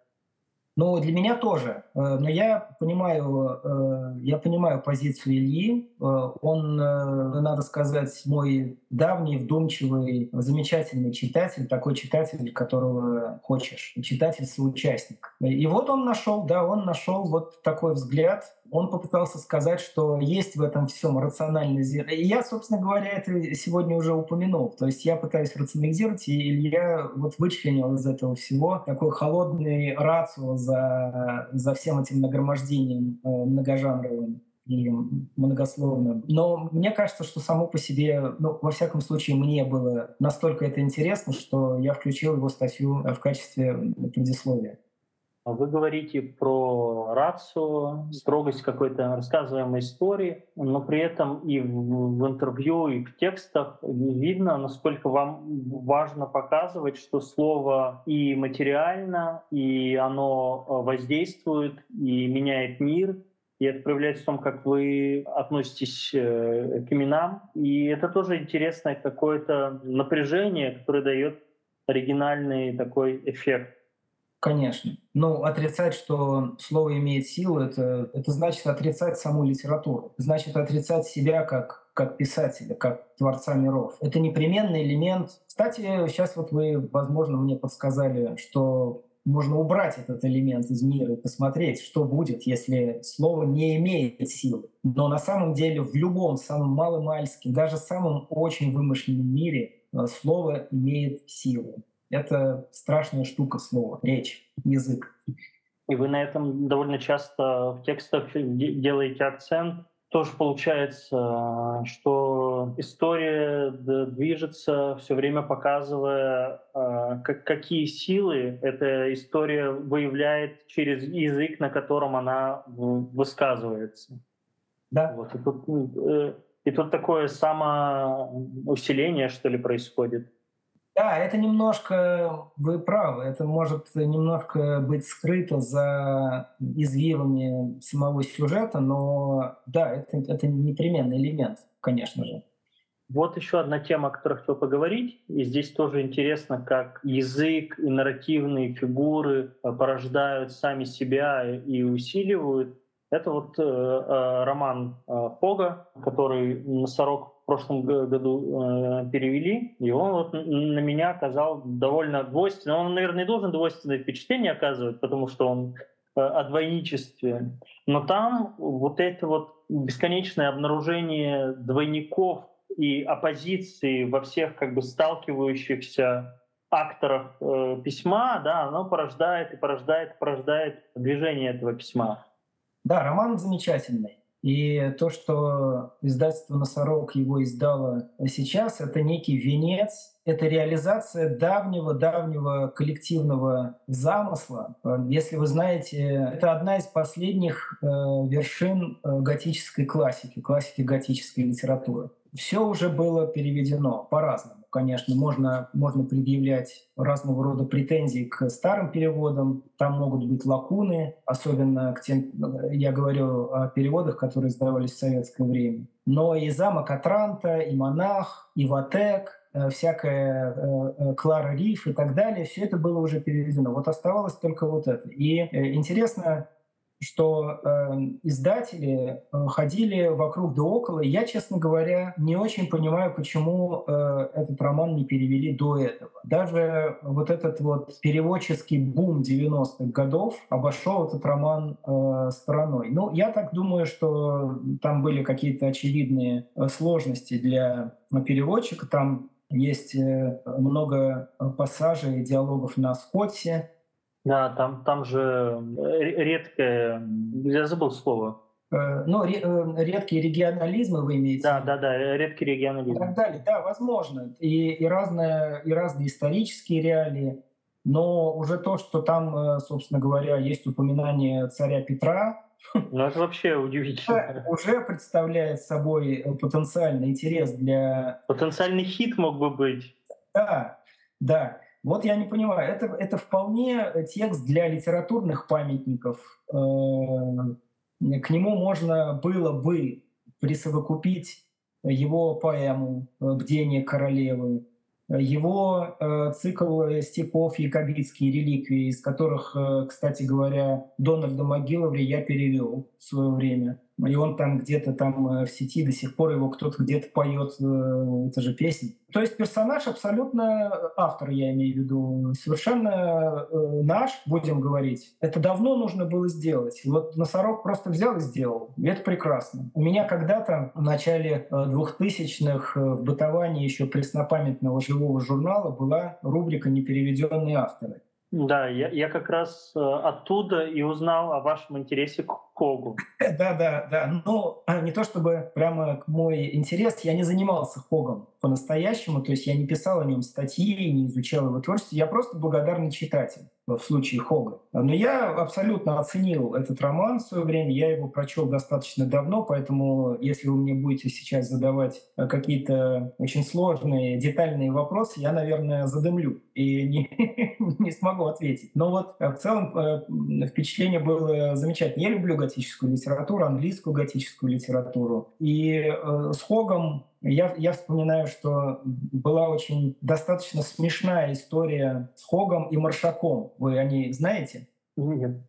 Speaker 5: Ну, для меня тоже. Э, но я понимаю, э, я понимаю позицию Ильи. Э, он, надо сказать, мой давний, вдумчивый, замечательный читатель, такой читатель, которого хочешь, читатель-соучастник. И вот он нашел, да, он нашел вот такой взгляд. Он попытался сказать, что есть в этом всем рациональный И я, собственно говоря, это сегодня уже упомянул. То есть я пытаюсь рационализировать, и Илья вот вычленил из этого всего такой холодный рацио за, за всем этим нагромождением э, многожанровым и многословным. Но мне кажется, что само по себе, ну, во всяком случае, мне было настолько это интересно, что я включил его статью в качестве предисловия.
Speaker 4: Вы говорите про рацию, строгость какой-то рассказываемой истории, но при этом и в, в интервью, и в текстах видно, насколько вам важно показывать, что слово и материально, и оно э, воздействует, и меняет мир, и это проявляется в том, как вы относитесь э, к именам. И это тоже интересное какое-то напряжение, которое дает оригинальный такой эффект.
Speaker 5: Конечно. Но отрицать, что слово имеет силу, это, это значит отрицать саму литературу. Значит отрицать себя как, как писателя, как творца миров. Это непременный элемент. Кстати, сейчас вот вы, возможно, мне подсказали, что можно убрать этот элемент из мира и посмотреть, что будет, если слово не имеет силы. Но на самом деле в любом самом маломальском, даже самом очень вымышленном мире э, слово имеет силу. Это страшная штука слова, речь, язык.
Speaker 4: И вы на этом довольно часто в текстах делаете акцент. Тоже получается, что история движется, все время показывая, а, какие силы эта история выявляет через язык, на котором она высказывается.
Speaker 5: Да.
Speaker 4: Вот. И, тут, э, и тут такое самоусиление, что ли, происходит.
Speaker 5: Да, это немножко, вы правы, это может немножко быть скрыто за извивами самого сюжета, но да, это, это непременный элемент, конечно же.
Speaker 4: Вот еще одна тема, о которой хотел поговорить. И здесь тоже интересно, как язык и нарративные фигуры э, порождают сами себя и усиливают. Это вот э, э, роман э, Фога, который «Носорог в прошлом году э, перевели, и он вот на меня оказал довольно двойственное. Он, наверное, не должен двойственное впечатление оказывать, потому что он э, о двойничестве. Но там вот это вот бесконечное обнаружение двойников и оппозиции во всех как бы сталкивающихся акторах э, письма, да, оно порождает и порождает порождает движение этого письма.
Speaker 5: Да, роман замечательный. И то, что издательство «Носорог» его издало сейчас, это некий венец, это реализация давнего-давнего коллективного замысла. Если вы знаете, это одна из последних э, вершин э, готической классики, классики готической литературы. Все уже было переведено по-разному конечно, можно, можно предъявлять разного рода претензии к старым переводам. Там могут быть лакуны, особенно к тем, я говорю о переводах, которые издавались в советское время. Но и «Замок Атранта», и «Монах», и «Ватек», э, всякая э, э, Клара Риф и так далее, все это было уже переведено. Вот оставалось только вот это. И интересно, что э, издатели э, ходили вокруг да около. Я, честно говоря, не очень понимаю, почему э, этот роман не перевели до этого. Даже вот этот вот переводческий бум 90-х годов обошел этот роман э, стороной. Ну, я так думаю, что там были какие-то очевидные э, сложности для переводчика. Там есть э, много пассажей, диалогов на скотсе,
Speaker 4: да, там, там же э, редкое, я забыл слово.
Speaker 5: Э, ну, э, редкие регионализмы вы имеете?
Speaker 4: Да, да, да, редкий регионализм.
Speaker 5: И так далее, да, возможно. И, и, разные, и разные исторические реалии. Но уже то, что там, собственно говоря, есть упоминание царя Петра,
Speaker 4: ну, это вообще удивительно.
Speaker 5: Уже представляет собой потенциальный интерес для...
Speaker 4: Потенциальный хит мог бы быть.
Speaker 5: Да, да. Вот я не понимаю, это, это вполне текст для литературных памятников. Э, к нему можно было бы присовокупить его поэму «Бдение королевы», его э, цикл стихов «Якобитские реликвии», из которых, э, кстати говоря, Дональда Могиловри я перевел в свое время. И он там где-то там э, в сети до сих пор его кто-то где-то поет, это же песня. То есть персонаж абсолютно э, автор, я имею в виду, совершенно э, наш, будем говорить. Это давно нужно было сделать. Вот Носорог просто взял и сделал. И это прекрасно. У меня когда-то в начале 2000-х в бытовании еще преснопамятного живого журнала была рубрика «Непереведенные авторы».
Speaker 4: Да, я, я как раз оттуда и узнал о вашем интересе к Хогу.
Speaker 5: Да, да, да. Ну, не то чтобы прямо мой интерес, я не занимался Хогом по-настоящему, то есть я не писал о нем статьи, не изучал его творчество, я просто благодарный читатель в случае Хога. Но я абсолютно оценил этот роман в свое время, я его прочел достаточно давно, поэтому если вы мне будете сейчас задавать э, какие-то очень сложные, детальные вопросы, я, наверное, задымлю и не, не смогу ответить. Но вот э, в целом э, впечатление было замечательное. Я люблю готическую литературу, английскую готическую литературу. И с Хогом я, я вспоминаю, что была очень достаточно смешная история с Хогом и Маршаком. Вы о ней знаете?
Speaker 4: Нет.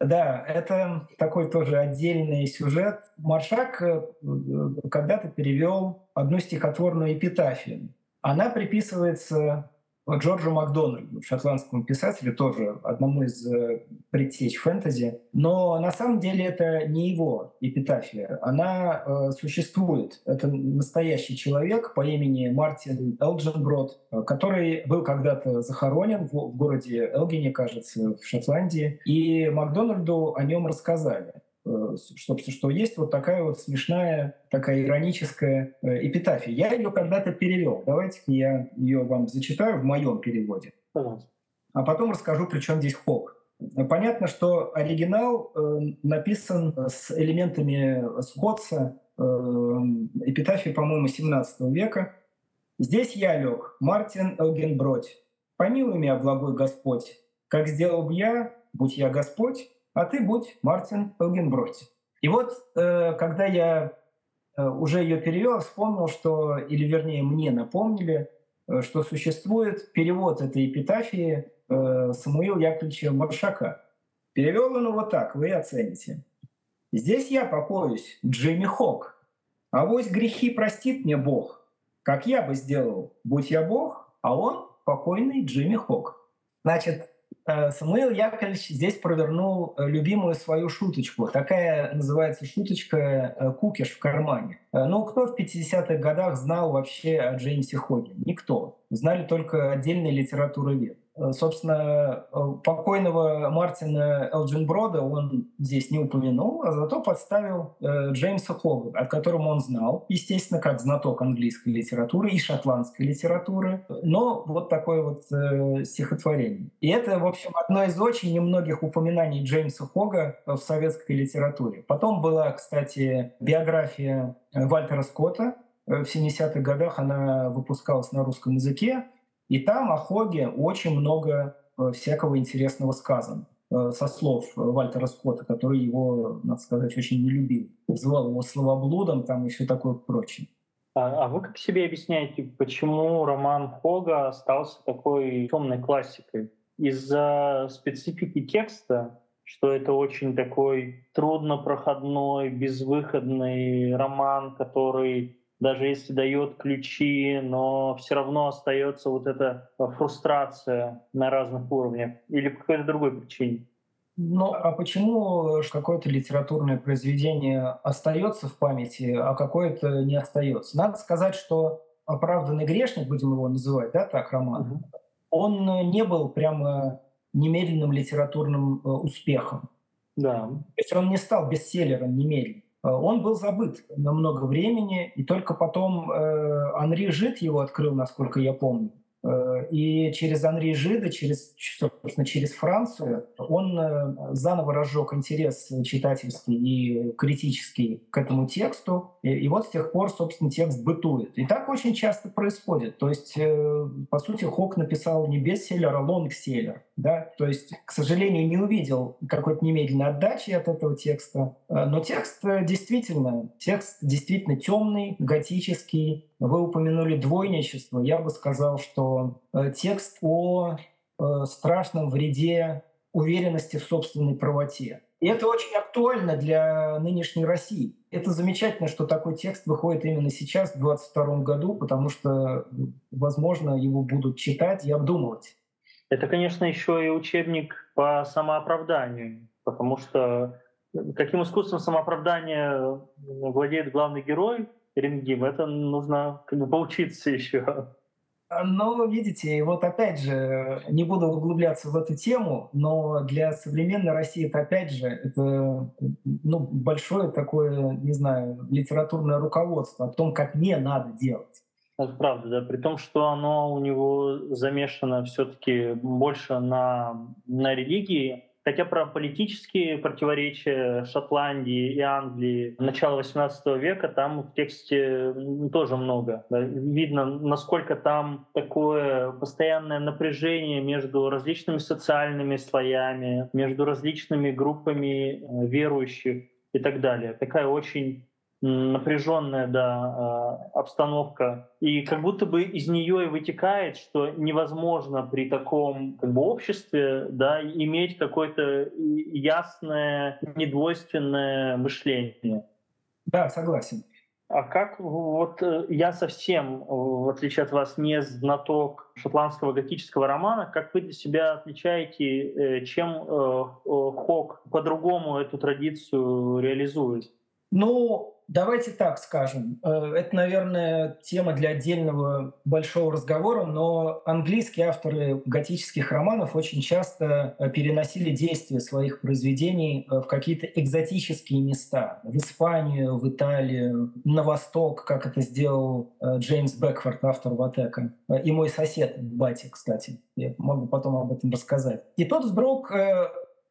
Speaker 5: Да, это такой тоже отдельный сюжет. Маршак э, когда-то перевел одну стихотворную эпитафию. Она приписывается Джорджу Макдональду, шотландскому писателю, тоже одному из э, предтеч фэнтези. Но на самом деле это не его эпитафия. Она э, существует. Это настоящий человек по имени Мартин Элдженброд, э, который был когда-то захоронен в, в городе Элгине, кажется, в Шотландии. И Макдональду о нем рассказали. Э, что, что есть вот такая вот смешная, такая ироническая э, эпитафия. Я ее когда-то перевел. Давайте я ее вам зачитаю в моем переводе. А потом расскажу, при чем здесь Хок. Понятно, что оригинал э, написан с элементами сходца э, эпитафии, по-моему, 17 века. «Здесь я лег, Мартин Элгенбродь. Помилуй меня, благой Господь. Как сделал бы я, будь я Господь, а ты будь Мартин Элгенбройт. И вот, э, когда я э, уже ее перевел, вспомнил, что, или вернее мне напомнили, э, что существует перевод этой эпитафии Самуила Яковлевича Маршака. Перевел он его так, вы оцените. «Здесь я покоюсь, Джимми Хок, а вось грехи простит мне Бог, как я бы сделал, будь я Бог, а он покойный Джимми Хок». Значит, Самуил Яковлевич здесь провернул э, любимую свою шуточку. Такая называется шуточка э, «кукиш в кармане». Ну, кто в 50-х годах знал вообще о Джеймсе Хоге? Никто. Знали только отдельные литературоведы. Э, собственно, э, покойного Мартина Элджинброда он здесь не упомянул, а зато подставил э, Джеймса Хога, о котором он знал, естественно, как знаток английской литературы и шотландской литературы, но вот такое вот э, стихотворение. И это, в общем, одно из очень немногих упоминаний Джеймса Хога в советской литературе. Потом была, кстати, биография Вальтера Скотта, в 70-х годах она выпускалась на русском языке, и там о Хоге очень много всякого интересного сказано со слов Вальтера Скотта, который его, надо сказать, очень не любил. Звал его словоблудом там и все такое прочее.
Speaker 4: А, а вы как себе объясняете, почему роман Хога остался такой темной классикой? Из-за специфики текста, что это очень такой труднопроходной, безвыходный роман, который даже если дает ключи, но все равно остается вот эта фрустрация на разных уровнях или по какой-то другой причине?
Speaker 5: Ну, а почему какое-то литературное произведение остается в памяти, а какое-то не остается? Надо сказать, что «Оправданный грешник», будем его называть, да, так, роман, угу. он не был прямо немедленным литературным э, успехом.
Speaker 4: Да.
Speaker 5: То есть он не стал бестселлером немедленно. Э, он был забыт на много времени, и только потом э, Анри Жит его открыл, насколько я помню. Э, и через Анри Жида, через, собственно, через Францию, он э, заново разжег интерес читательский и критический к этому тексту. И, и вот с тех пор, собственно, текст бытует. И так очень часто происходит. То есть, э, по сути, Хок написал не бестселлер, а лонгселлер. Да? То есть, к сожалению, не увидел какой-то немедленной отдачи от этого текста. Но текст действительно, текст действительно темный, готический, вы упомянули двойничество. Я бы сказал, что э, текст о э, страшном вреде уверенности в собственной правоте. И это очень актуально для нынешней России. Это замечательно, что такой текст выходит именно сейчас, в 2022 году, потому что, возможно, его будут читать и обдумывать.
Speaker 4: Это, конечно, еще и учебник по самооправданию, потому что каким искусством самооправдания владеет главный герой, Рингим. Это нужно как бы поучиться еще.
Speaker 5: Но, видите, вот опять же, не буду углубляться в эту тему, но для современной России это опять же, это ну, большое такое, не знаю, литературное руководство о том, как не надо делать.
Speaker 4: Это правда, да. При том, что оно у него замешано все-таки больше на, на религии, Хотя про политические противоречия Шотландии и Англии начала XVIII века там в тексте тоже много. Видно, насколько там такое постоянное напряжение между различными социальными слоями, между различными группами э, верующих и так далее. Такая очень напряженная да, а, обстановка. И как будто бы из нее и вытекает, что невозможно при таком как бы, обществе да, иметь какое-то ясное, недвойственное мышление.
Speaker 5: Да, согласен.
Speaker 4: А как вот э, я совсем, в отличие от вас, не знаток шотландского готического романа, как вы для себя отличаете, э, чем э, Хок по-другому эту традицию реализует?
Speaker 5: Ну, Давайте так скажем. Э, это, наверное, тема для отдельного большого разговора, но английские авторы готических романов очень часто э, переносили действия своих произведений э, в какие-то экзотические места. В Испанию, в Италию, на восток, как это сделал Джеймс Бекфорд, автор Ватека. И мой сосед Бати, кстати. Я могу потом об этом рассказать. И тот вдруг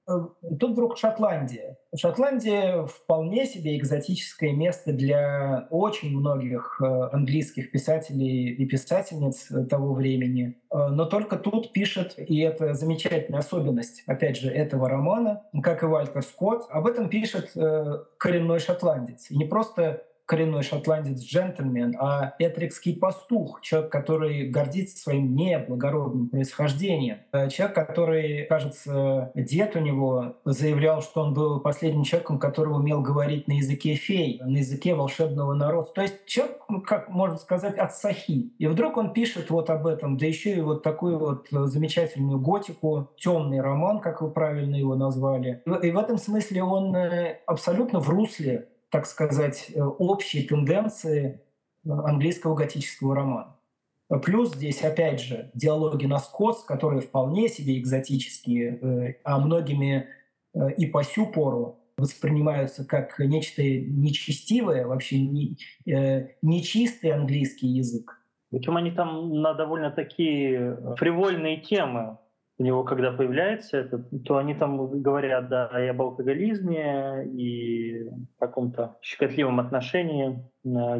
Speaker 5: Э, тут вдруг Шотландия. Шотландия вполне себе экзотическое место для очень многих э, английских писателей и писательниц того времени. Э, но только тут пишет, и это замечательная особенность, опять же, этого романа, как и Вальтер Скотт, об этом пишет коренной шотландец. И не просто коренной шотландец-джентльмен, а этрикский пастух, человек, который гордится своим неблагородным происхождением, э, человек, который, кажется, дед у него заявлял, что он был последним человеком, который умел говорить на языке фей, на языке волшебного народа. То есть человек, ну, как можно сказать, от сахи. И вдруг он пишет вот об этом, да еще и вот такую вот замечательную готику, темный роман, как вы правильно его назвали. И в этом смысле он э, абсолютно в русле так сказать, э, общей тенденции э, английского готического романа. Плюс здесь, опять же, диалоги на скотс, которые вполне себе экзотические, э, а многими и по сю пору воспринимаются как нечто нечестивое, вообще не, нечистый английский язык.
Speaker 4: Причем они там на довольно такие фривольные темы у него, когда появляется это, то они там говорят, да, и об алкоголизме, и каком-то щекотливом отношении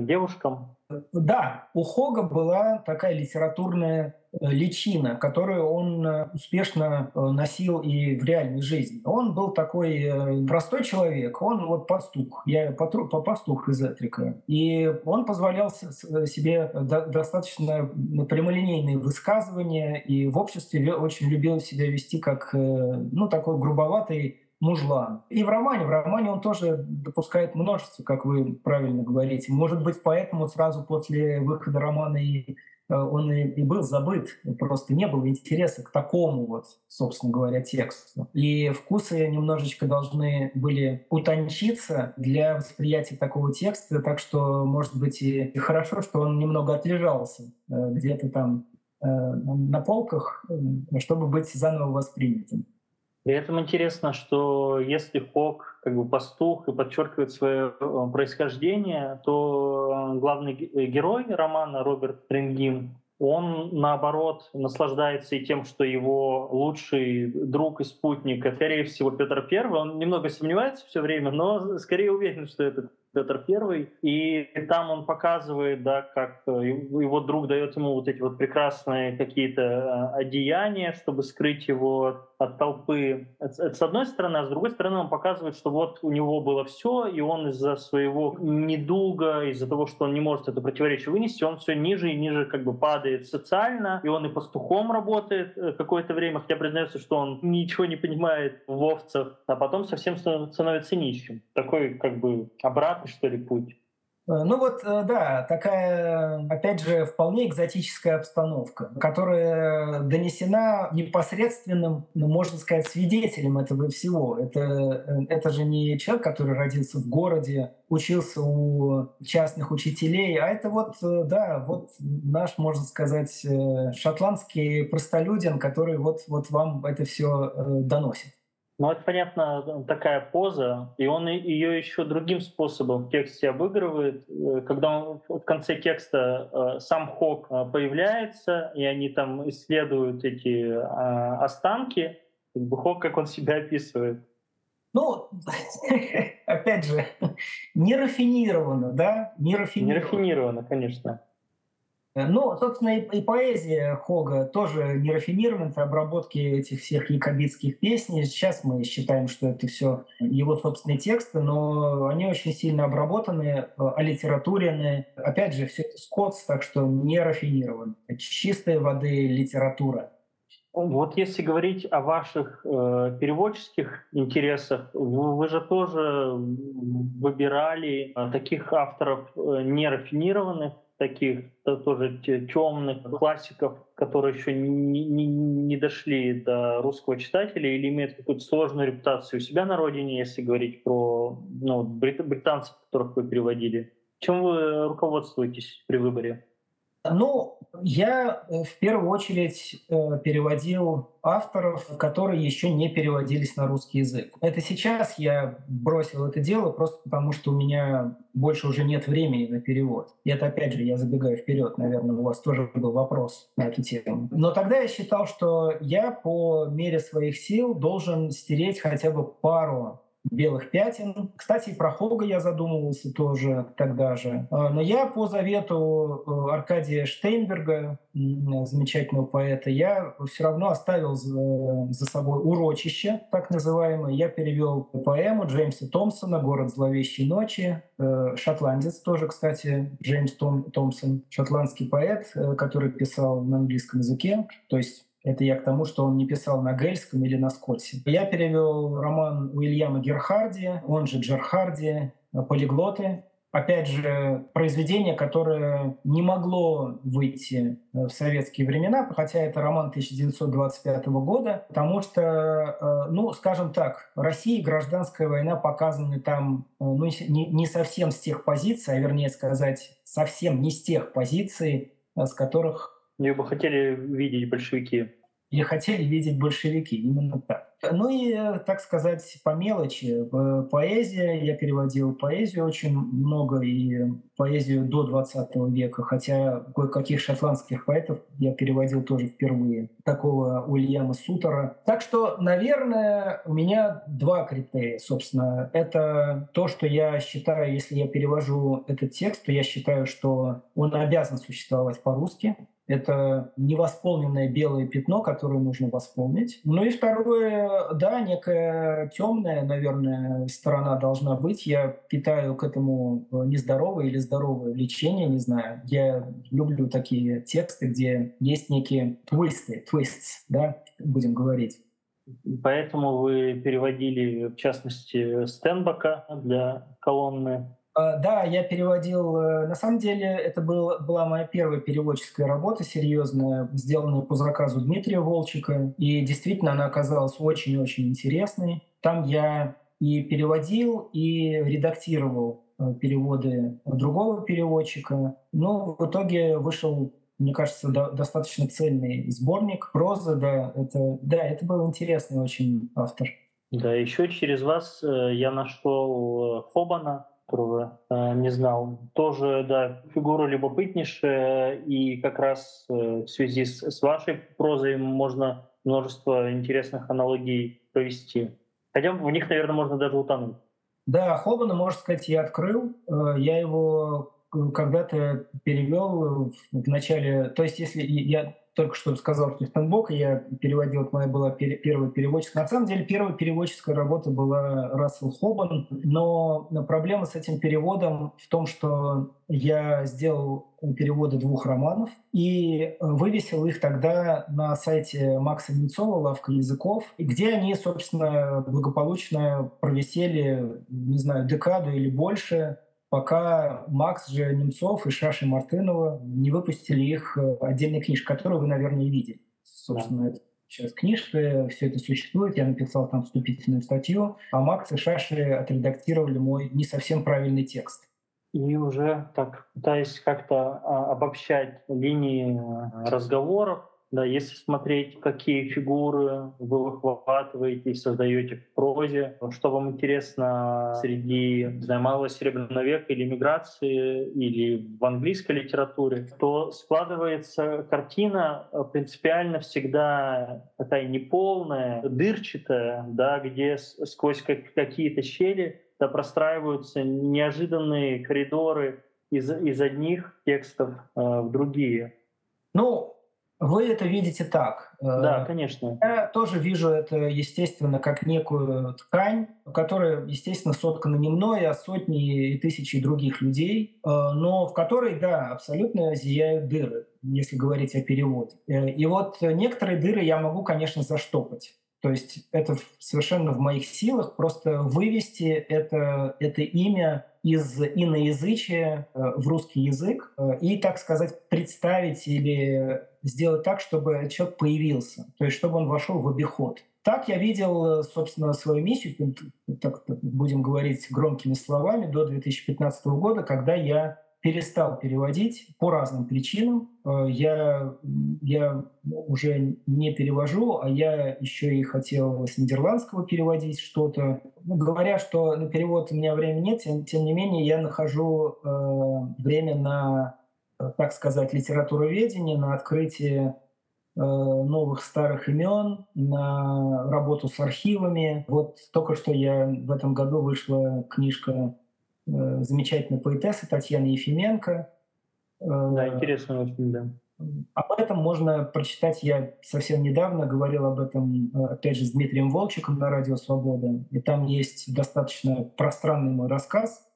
Speaker 4: девушкам.
Speaker 5: Да, у Хога была такая литературная э, личина, которую он э, успешно э, носил и в реальной жизни. Он был такой простой человек, он вот пастух, я по пастух из Этрика. И он позволял себе достаточно прямолинейные высказывания, и в обществе очень любил себя вести как ну, такой грубоватый мужлан. И в романе, в романе он тоже допускает множество, как вы правильно говорите. Может быть, поэтому сразу после выхода романа и э, он и, был забыт, просто не было интереса к такому вот, собственно говоря, тексту. И вкусы немножечко должны были утончиться для восприятия такого текста, так что, может быть, и хорошо, что он немного отлежался э, где-то там э, на полках, чтобы быть заново воспринятым.
Speaker 4: При этом интересно, что если Хок как бы пастух и подчеркивает свое э, происхождение, то э, главный э, герой романа Роберт Рингин, он наоборот наслаждается и тем, что его лучший друг и спутник, скорее всего, Петр Первый. Он немного сомневается все время, но скорее уверен, что это Петр Первый, и там он показывает, да, как его друг дает ему вот эти вот прекрасные какие-то одеяния, чтобы скрыть его от толпы. Это с одной стороны, а с другой стороны он показывает, что вот у него было все, и он из-за своего недуга, из-за того, что он не может это противоречие вынести, он все ниже и ниже как бы падает социально, и он и пастухом работает э, какое-то время, хотя признается, что он ничего не понимает в овцах, а потом совсем становится нищим. Такой как бы обратный что ли, путь?
Speaker 5: Э, ну вот, э, да, такая, опять же, вполне экзотическая обстановка, которая донесена непосредственным, ну, можно сказать, свидетелем этого всего. Это, э, это же не человек, который родился в городе, учился у частных учителей, а это вот, да, вот наш, можно сказать, шотландский простолюдин, который вот, вот вам это все доносит.
Speaker 4: Ну, это, понятно, такая поза, и он ее еще другим способом в тексте обыгрывает. Э, когда он в конце текста э, сам Хок э, появляется, и они там исследуют эти останки, Хок, как он себя описывает.
Speaker 5: Ну, опять же, не рафинированно, да?
Speaker 4: Не рафинированно. Не рафинированно, конечно.
Speaker 5: Э, ну, собственно, и, и поэзия Хога тоже не рафинирована в обработке этих всех якобитских песней. Сейчас мы считаем, что это все его собственные тексты, но они очень сильно обработаны, э, аллитературены. Опять же, все это скотс, так что не рафинирован. Чистой воды литература.
Speaker 4: Вот если говорить о ваших э, переводческих интересах, вы, вы же тоже выбирали э, таких авторов э, нерафинированных, таких тоже темных классиков, которые еще не, не, не дошли до русского читателя или имеют какую-то сложную репутацию у себя на родине, если говорить про ну, брит, британцев, которых вы переводили. Чем вы руководствуетесь при выборе?
Speaker 5: Ну, я э, в первую очередь э, переводил авторов, которые еще не переводились на русский язык. Это сейчас я бросил это дело просто потому, что у меня больше уже нет времени на перевод. И это, опять же, я забегаю вперед, наверное, у вас тоже был вопрос на эту тему. Но тогда я считал, что я по мере своих сил должен стереть хотя бы пару белых пятен. Кстати, и про Хога я задумывался тоже тогда же. А, но я по завету э, Аркадия Штейнберга, замечательного поэта, я все равно оставил за, собой урочище, так называемое. Я перевел поэму Джеймса Томпсона «Город зловещей ночи». Э, шотландец тоже, кстати, Джеймс Том, Томпсон, шотландский поэт, э, который писал на английском языке. То есть это я к тому, что он не писал на гельском или на скотсе. Я перевел роман Уильяма Герхарди, он же Джерхарди, «Полиглоты». Опять же, произведение, которое не могло выйти в советские времена, хотя это роман 1925 года, потому что, э, ну, скажем так, Россия и гражданская война показаны там э, ну, не, совсем с тех позиций, а вернее сказать, совсем не с тех позиций, э, с которых
Speaker 4: ее бы хотели видеть большевики.
Speaker 5: Или хотели видеть большевики, именно так. Ну и, так сказать, по мелочи. Поэзия, я переводил поэзию очень много, и поэзию до 20 века, хотя кое-каких шотландских поэтов я переводил тоже впервые. Такого Уильяма Сутера. Так что, наверное, у меня два критерия, собственно. Это то, что я считаю, если я перевожу этот текст, то я считаю, что он обязан существовать по-русски. Это невосполненное белое пятно, которое нужно восполнить. Ну и второе, да, некая темная, наверное, сторона должна быть. Я питаю к этому э, нездоровое или здоровое влечение, не знаю. Я люблю такие тексты, где есть некие твисты, твиsts, да, будем говорить.
Speaker 4: Поэтому вы переводили, в частности, Стенбака для колонны
Speaker 5: да, я переводил. Э, на самом деле, это был, была моя первая переводческая работа, серьезная, сделанная по заказу Дмитрия Волчика. И действительно, она оказалась очень-очень интересной. Там я и переводил, и редактировал э, переводы другого переводчика. Но в итоге вышел мне кажется, до, достаточно цельный сборник прозы, да, это, да, это был интересный очень автор.
Speaker 4: Да, еще через вас э, я нашел Хобана, которого э, не знал. Тоже, да, фигура любопытнейшая, и как раз э, в связи с, с вашей прозой можно множество интересных аналогий провести. Хотя в них, наверное, можно даже утонуть.
Speaker 5: Да, Хобана, можно сказать, я открыл. Э, я его когда-то перевел в начале... То есть, если я только что сказал Штефенбок, я переводил, это моя была первая переводческая. На самом деле первая переводческая работа была Рассел Хобан, но проблема с этим переводом в том, что я сделал переводы двух романов и вывесил их тогда на сайте Макса Немцова «Лавка языков», где они, собственно, благополучно провисели, не знаю, декаду или больше, пока Макс же Немцов и Шаши Мартынова не выпустили их э, отдельной книжкой, которую вы, наверное, и видели. Собственно, да. это сейчас книжка, все это существует, я написал там вступительную статью, а Макс и Шаши отредактировали мой не совсем правильный текст.
Speaker 4: И уже так пытаясь как-то а, обобщать линии э, разговоров, да, если смотреть, какие фигуры вы выхватываете и создаете в прозе, что вам интересно среди знаю, малого серебряного века или миграции, или в английской литературе, то складывается картина э, принципиально всегда такая неполная, дырчатая, да, где сквозь какие-то щели да, простраиваются неожиданные коридоры из, из одних текстов э, в другие.
Speaker 5: Ну, вы это видите так.
Speaker 4: Да, э, конечно.
Speaker 5: Я тоже вижу это, естественно, как некую ткань, которая, естественно, соткана не мной, а сотни и тысячи других людей, э, но в которой, да, абсолютно зияют дыры, если говорить о переводе. Э, и вот некоторые дыры я могу, конечно, заштопать. То есть это совершенно в моих силах просто вывести это, это имя из иноязычия в русский язык и, так сказать, представить или сделать так, чтобы человек появился, то есть чтобы он вошел в обиход. Так я видел, собственно, свою миссию, так будем говорить громкими словами, до 2015 года, когда я перестал переводить по разным причинам. Э, я, я уже не перевожу, а я еще и хотел с нидерландского переводить что-то. Ну, говоря, что на перевод у меня времени нет, тем, тем не менее я нахожу э, время на так сказать, литературоведение, на открытие э, новых старых имен, на работу с архивами. Вот только что я в этом году вышла книжка э, замечательной поэтессы Татьяны Ефименко.
Speaker 4: Э, да, интересно очень, да.
Speaker 5: Об этом можно прочитать. Я совсем недавно говорил об этом, опять же, с Дмитрием Волчиком на Радио Свобода. И там есть достаточно пространный мой рассказ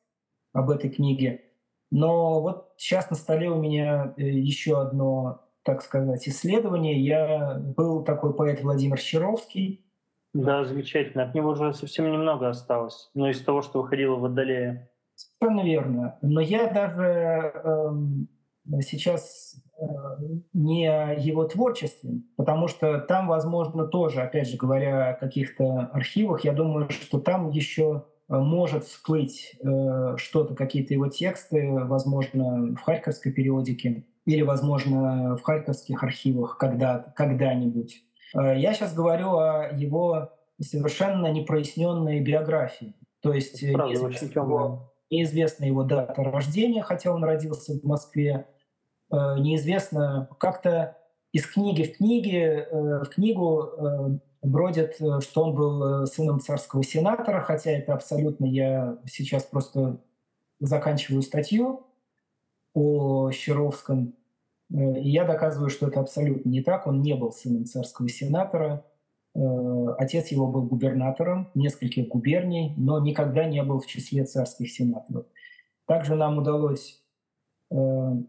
Speaker 5: об этой книге. Но вот сейчас на столе у меня э, еще одно, так сказать, исследование. Я был такой поэт Владимир Щеровский.
Speaker 4: Да, замечательно. От него уже совсем немного осталось. Но из того, что выходило в Водолее.
Speaker 5: Совершенно верно. Но я даже э, сейчас э, не о его творчестве, потому что там, возможно, тоже, опять же, говоря о каких-то архивах, я думаю, что там еще Э, может всплыть э, что-то, какие-то его тексты, возможно, в харьковской периодике или, возможно, в харьковских архивах когда, когда-нибудь. Э, я сейчас говорю о его совершенно непроясненной биографии. То есть э,
Speaker 4: Правда, очень
Speaker 5: его, неизвестна его дата рождения, хотя он родился в Москве. Э, Неизвестно, как-то из книги в книге, э, в книгу э, бродит, что он был сыном царского сенатора, хотя это абсолютно я сейчас просто заканчиваю статью о Щеровском, и я доказываю, что это абсолютно не так. Он не был сыном царского сенатора. Э, Отец его был губернатором нескольких губерний, но никогда не был в числе царских сенаторов. Также нам удалось э,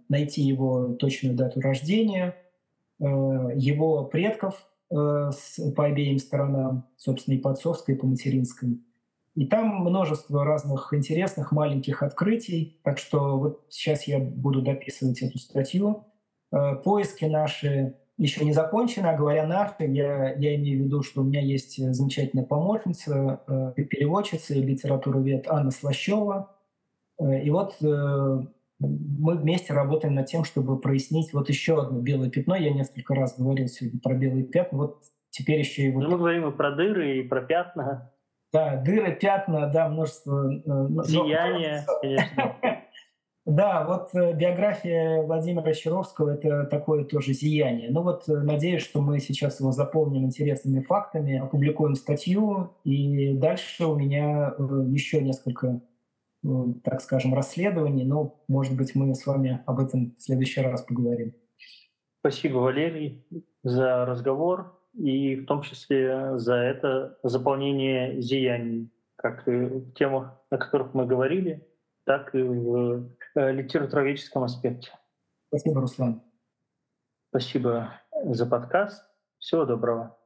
Speaker 5: найти его точную дату рождения, э, его предков по обеим сторонам, собственно, и по отцовской, и по материнской. И там множество разных интересных маленьких открытий. Так что вот сейчас я буду дописывать эту статью. Поиски наши еще не закончены, а говоря наши, я, я имею в виду, что у меня есть э, замечательная помощница, э, переводчица и литературовед Анна Слащева. Э, И вот э, мы вместе работаем над тем, чтобы прояснить вот еще одно белое пятно. Я несколько раз говорил сегодня про белые пятна. Вот теперь еще и вот
Speaker 4: Ну, мы говорим и про дыры, и про пятна,
Speaker 5: да, дыры, пятна, да, множество... э, но-
Speaker 4: зияния, конечно.
Speaker 5: Да, вот э, биография Владимира Щеровского – это такое тоже зияние. Ну вот э, надеюсь, что мы сейчас его заполним интересными фактами, опубликуем статью, и дальше у меня э, еще несколько, так скажем, расследований, но, может быть, мы с вами об этом в следующий раз поговорим.
Speaker 4: Спасибо, Валерий, за разговор и в том числе за это заполнение зияний, как и в темах, о которых мы говорили, так и в литературоведческом аспекте.
Speaker 5: Спасибо, Руслан.
Speaker 4: Спасибо за подкаст. Всего доброго.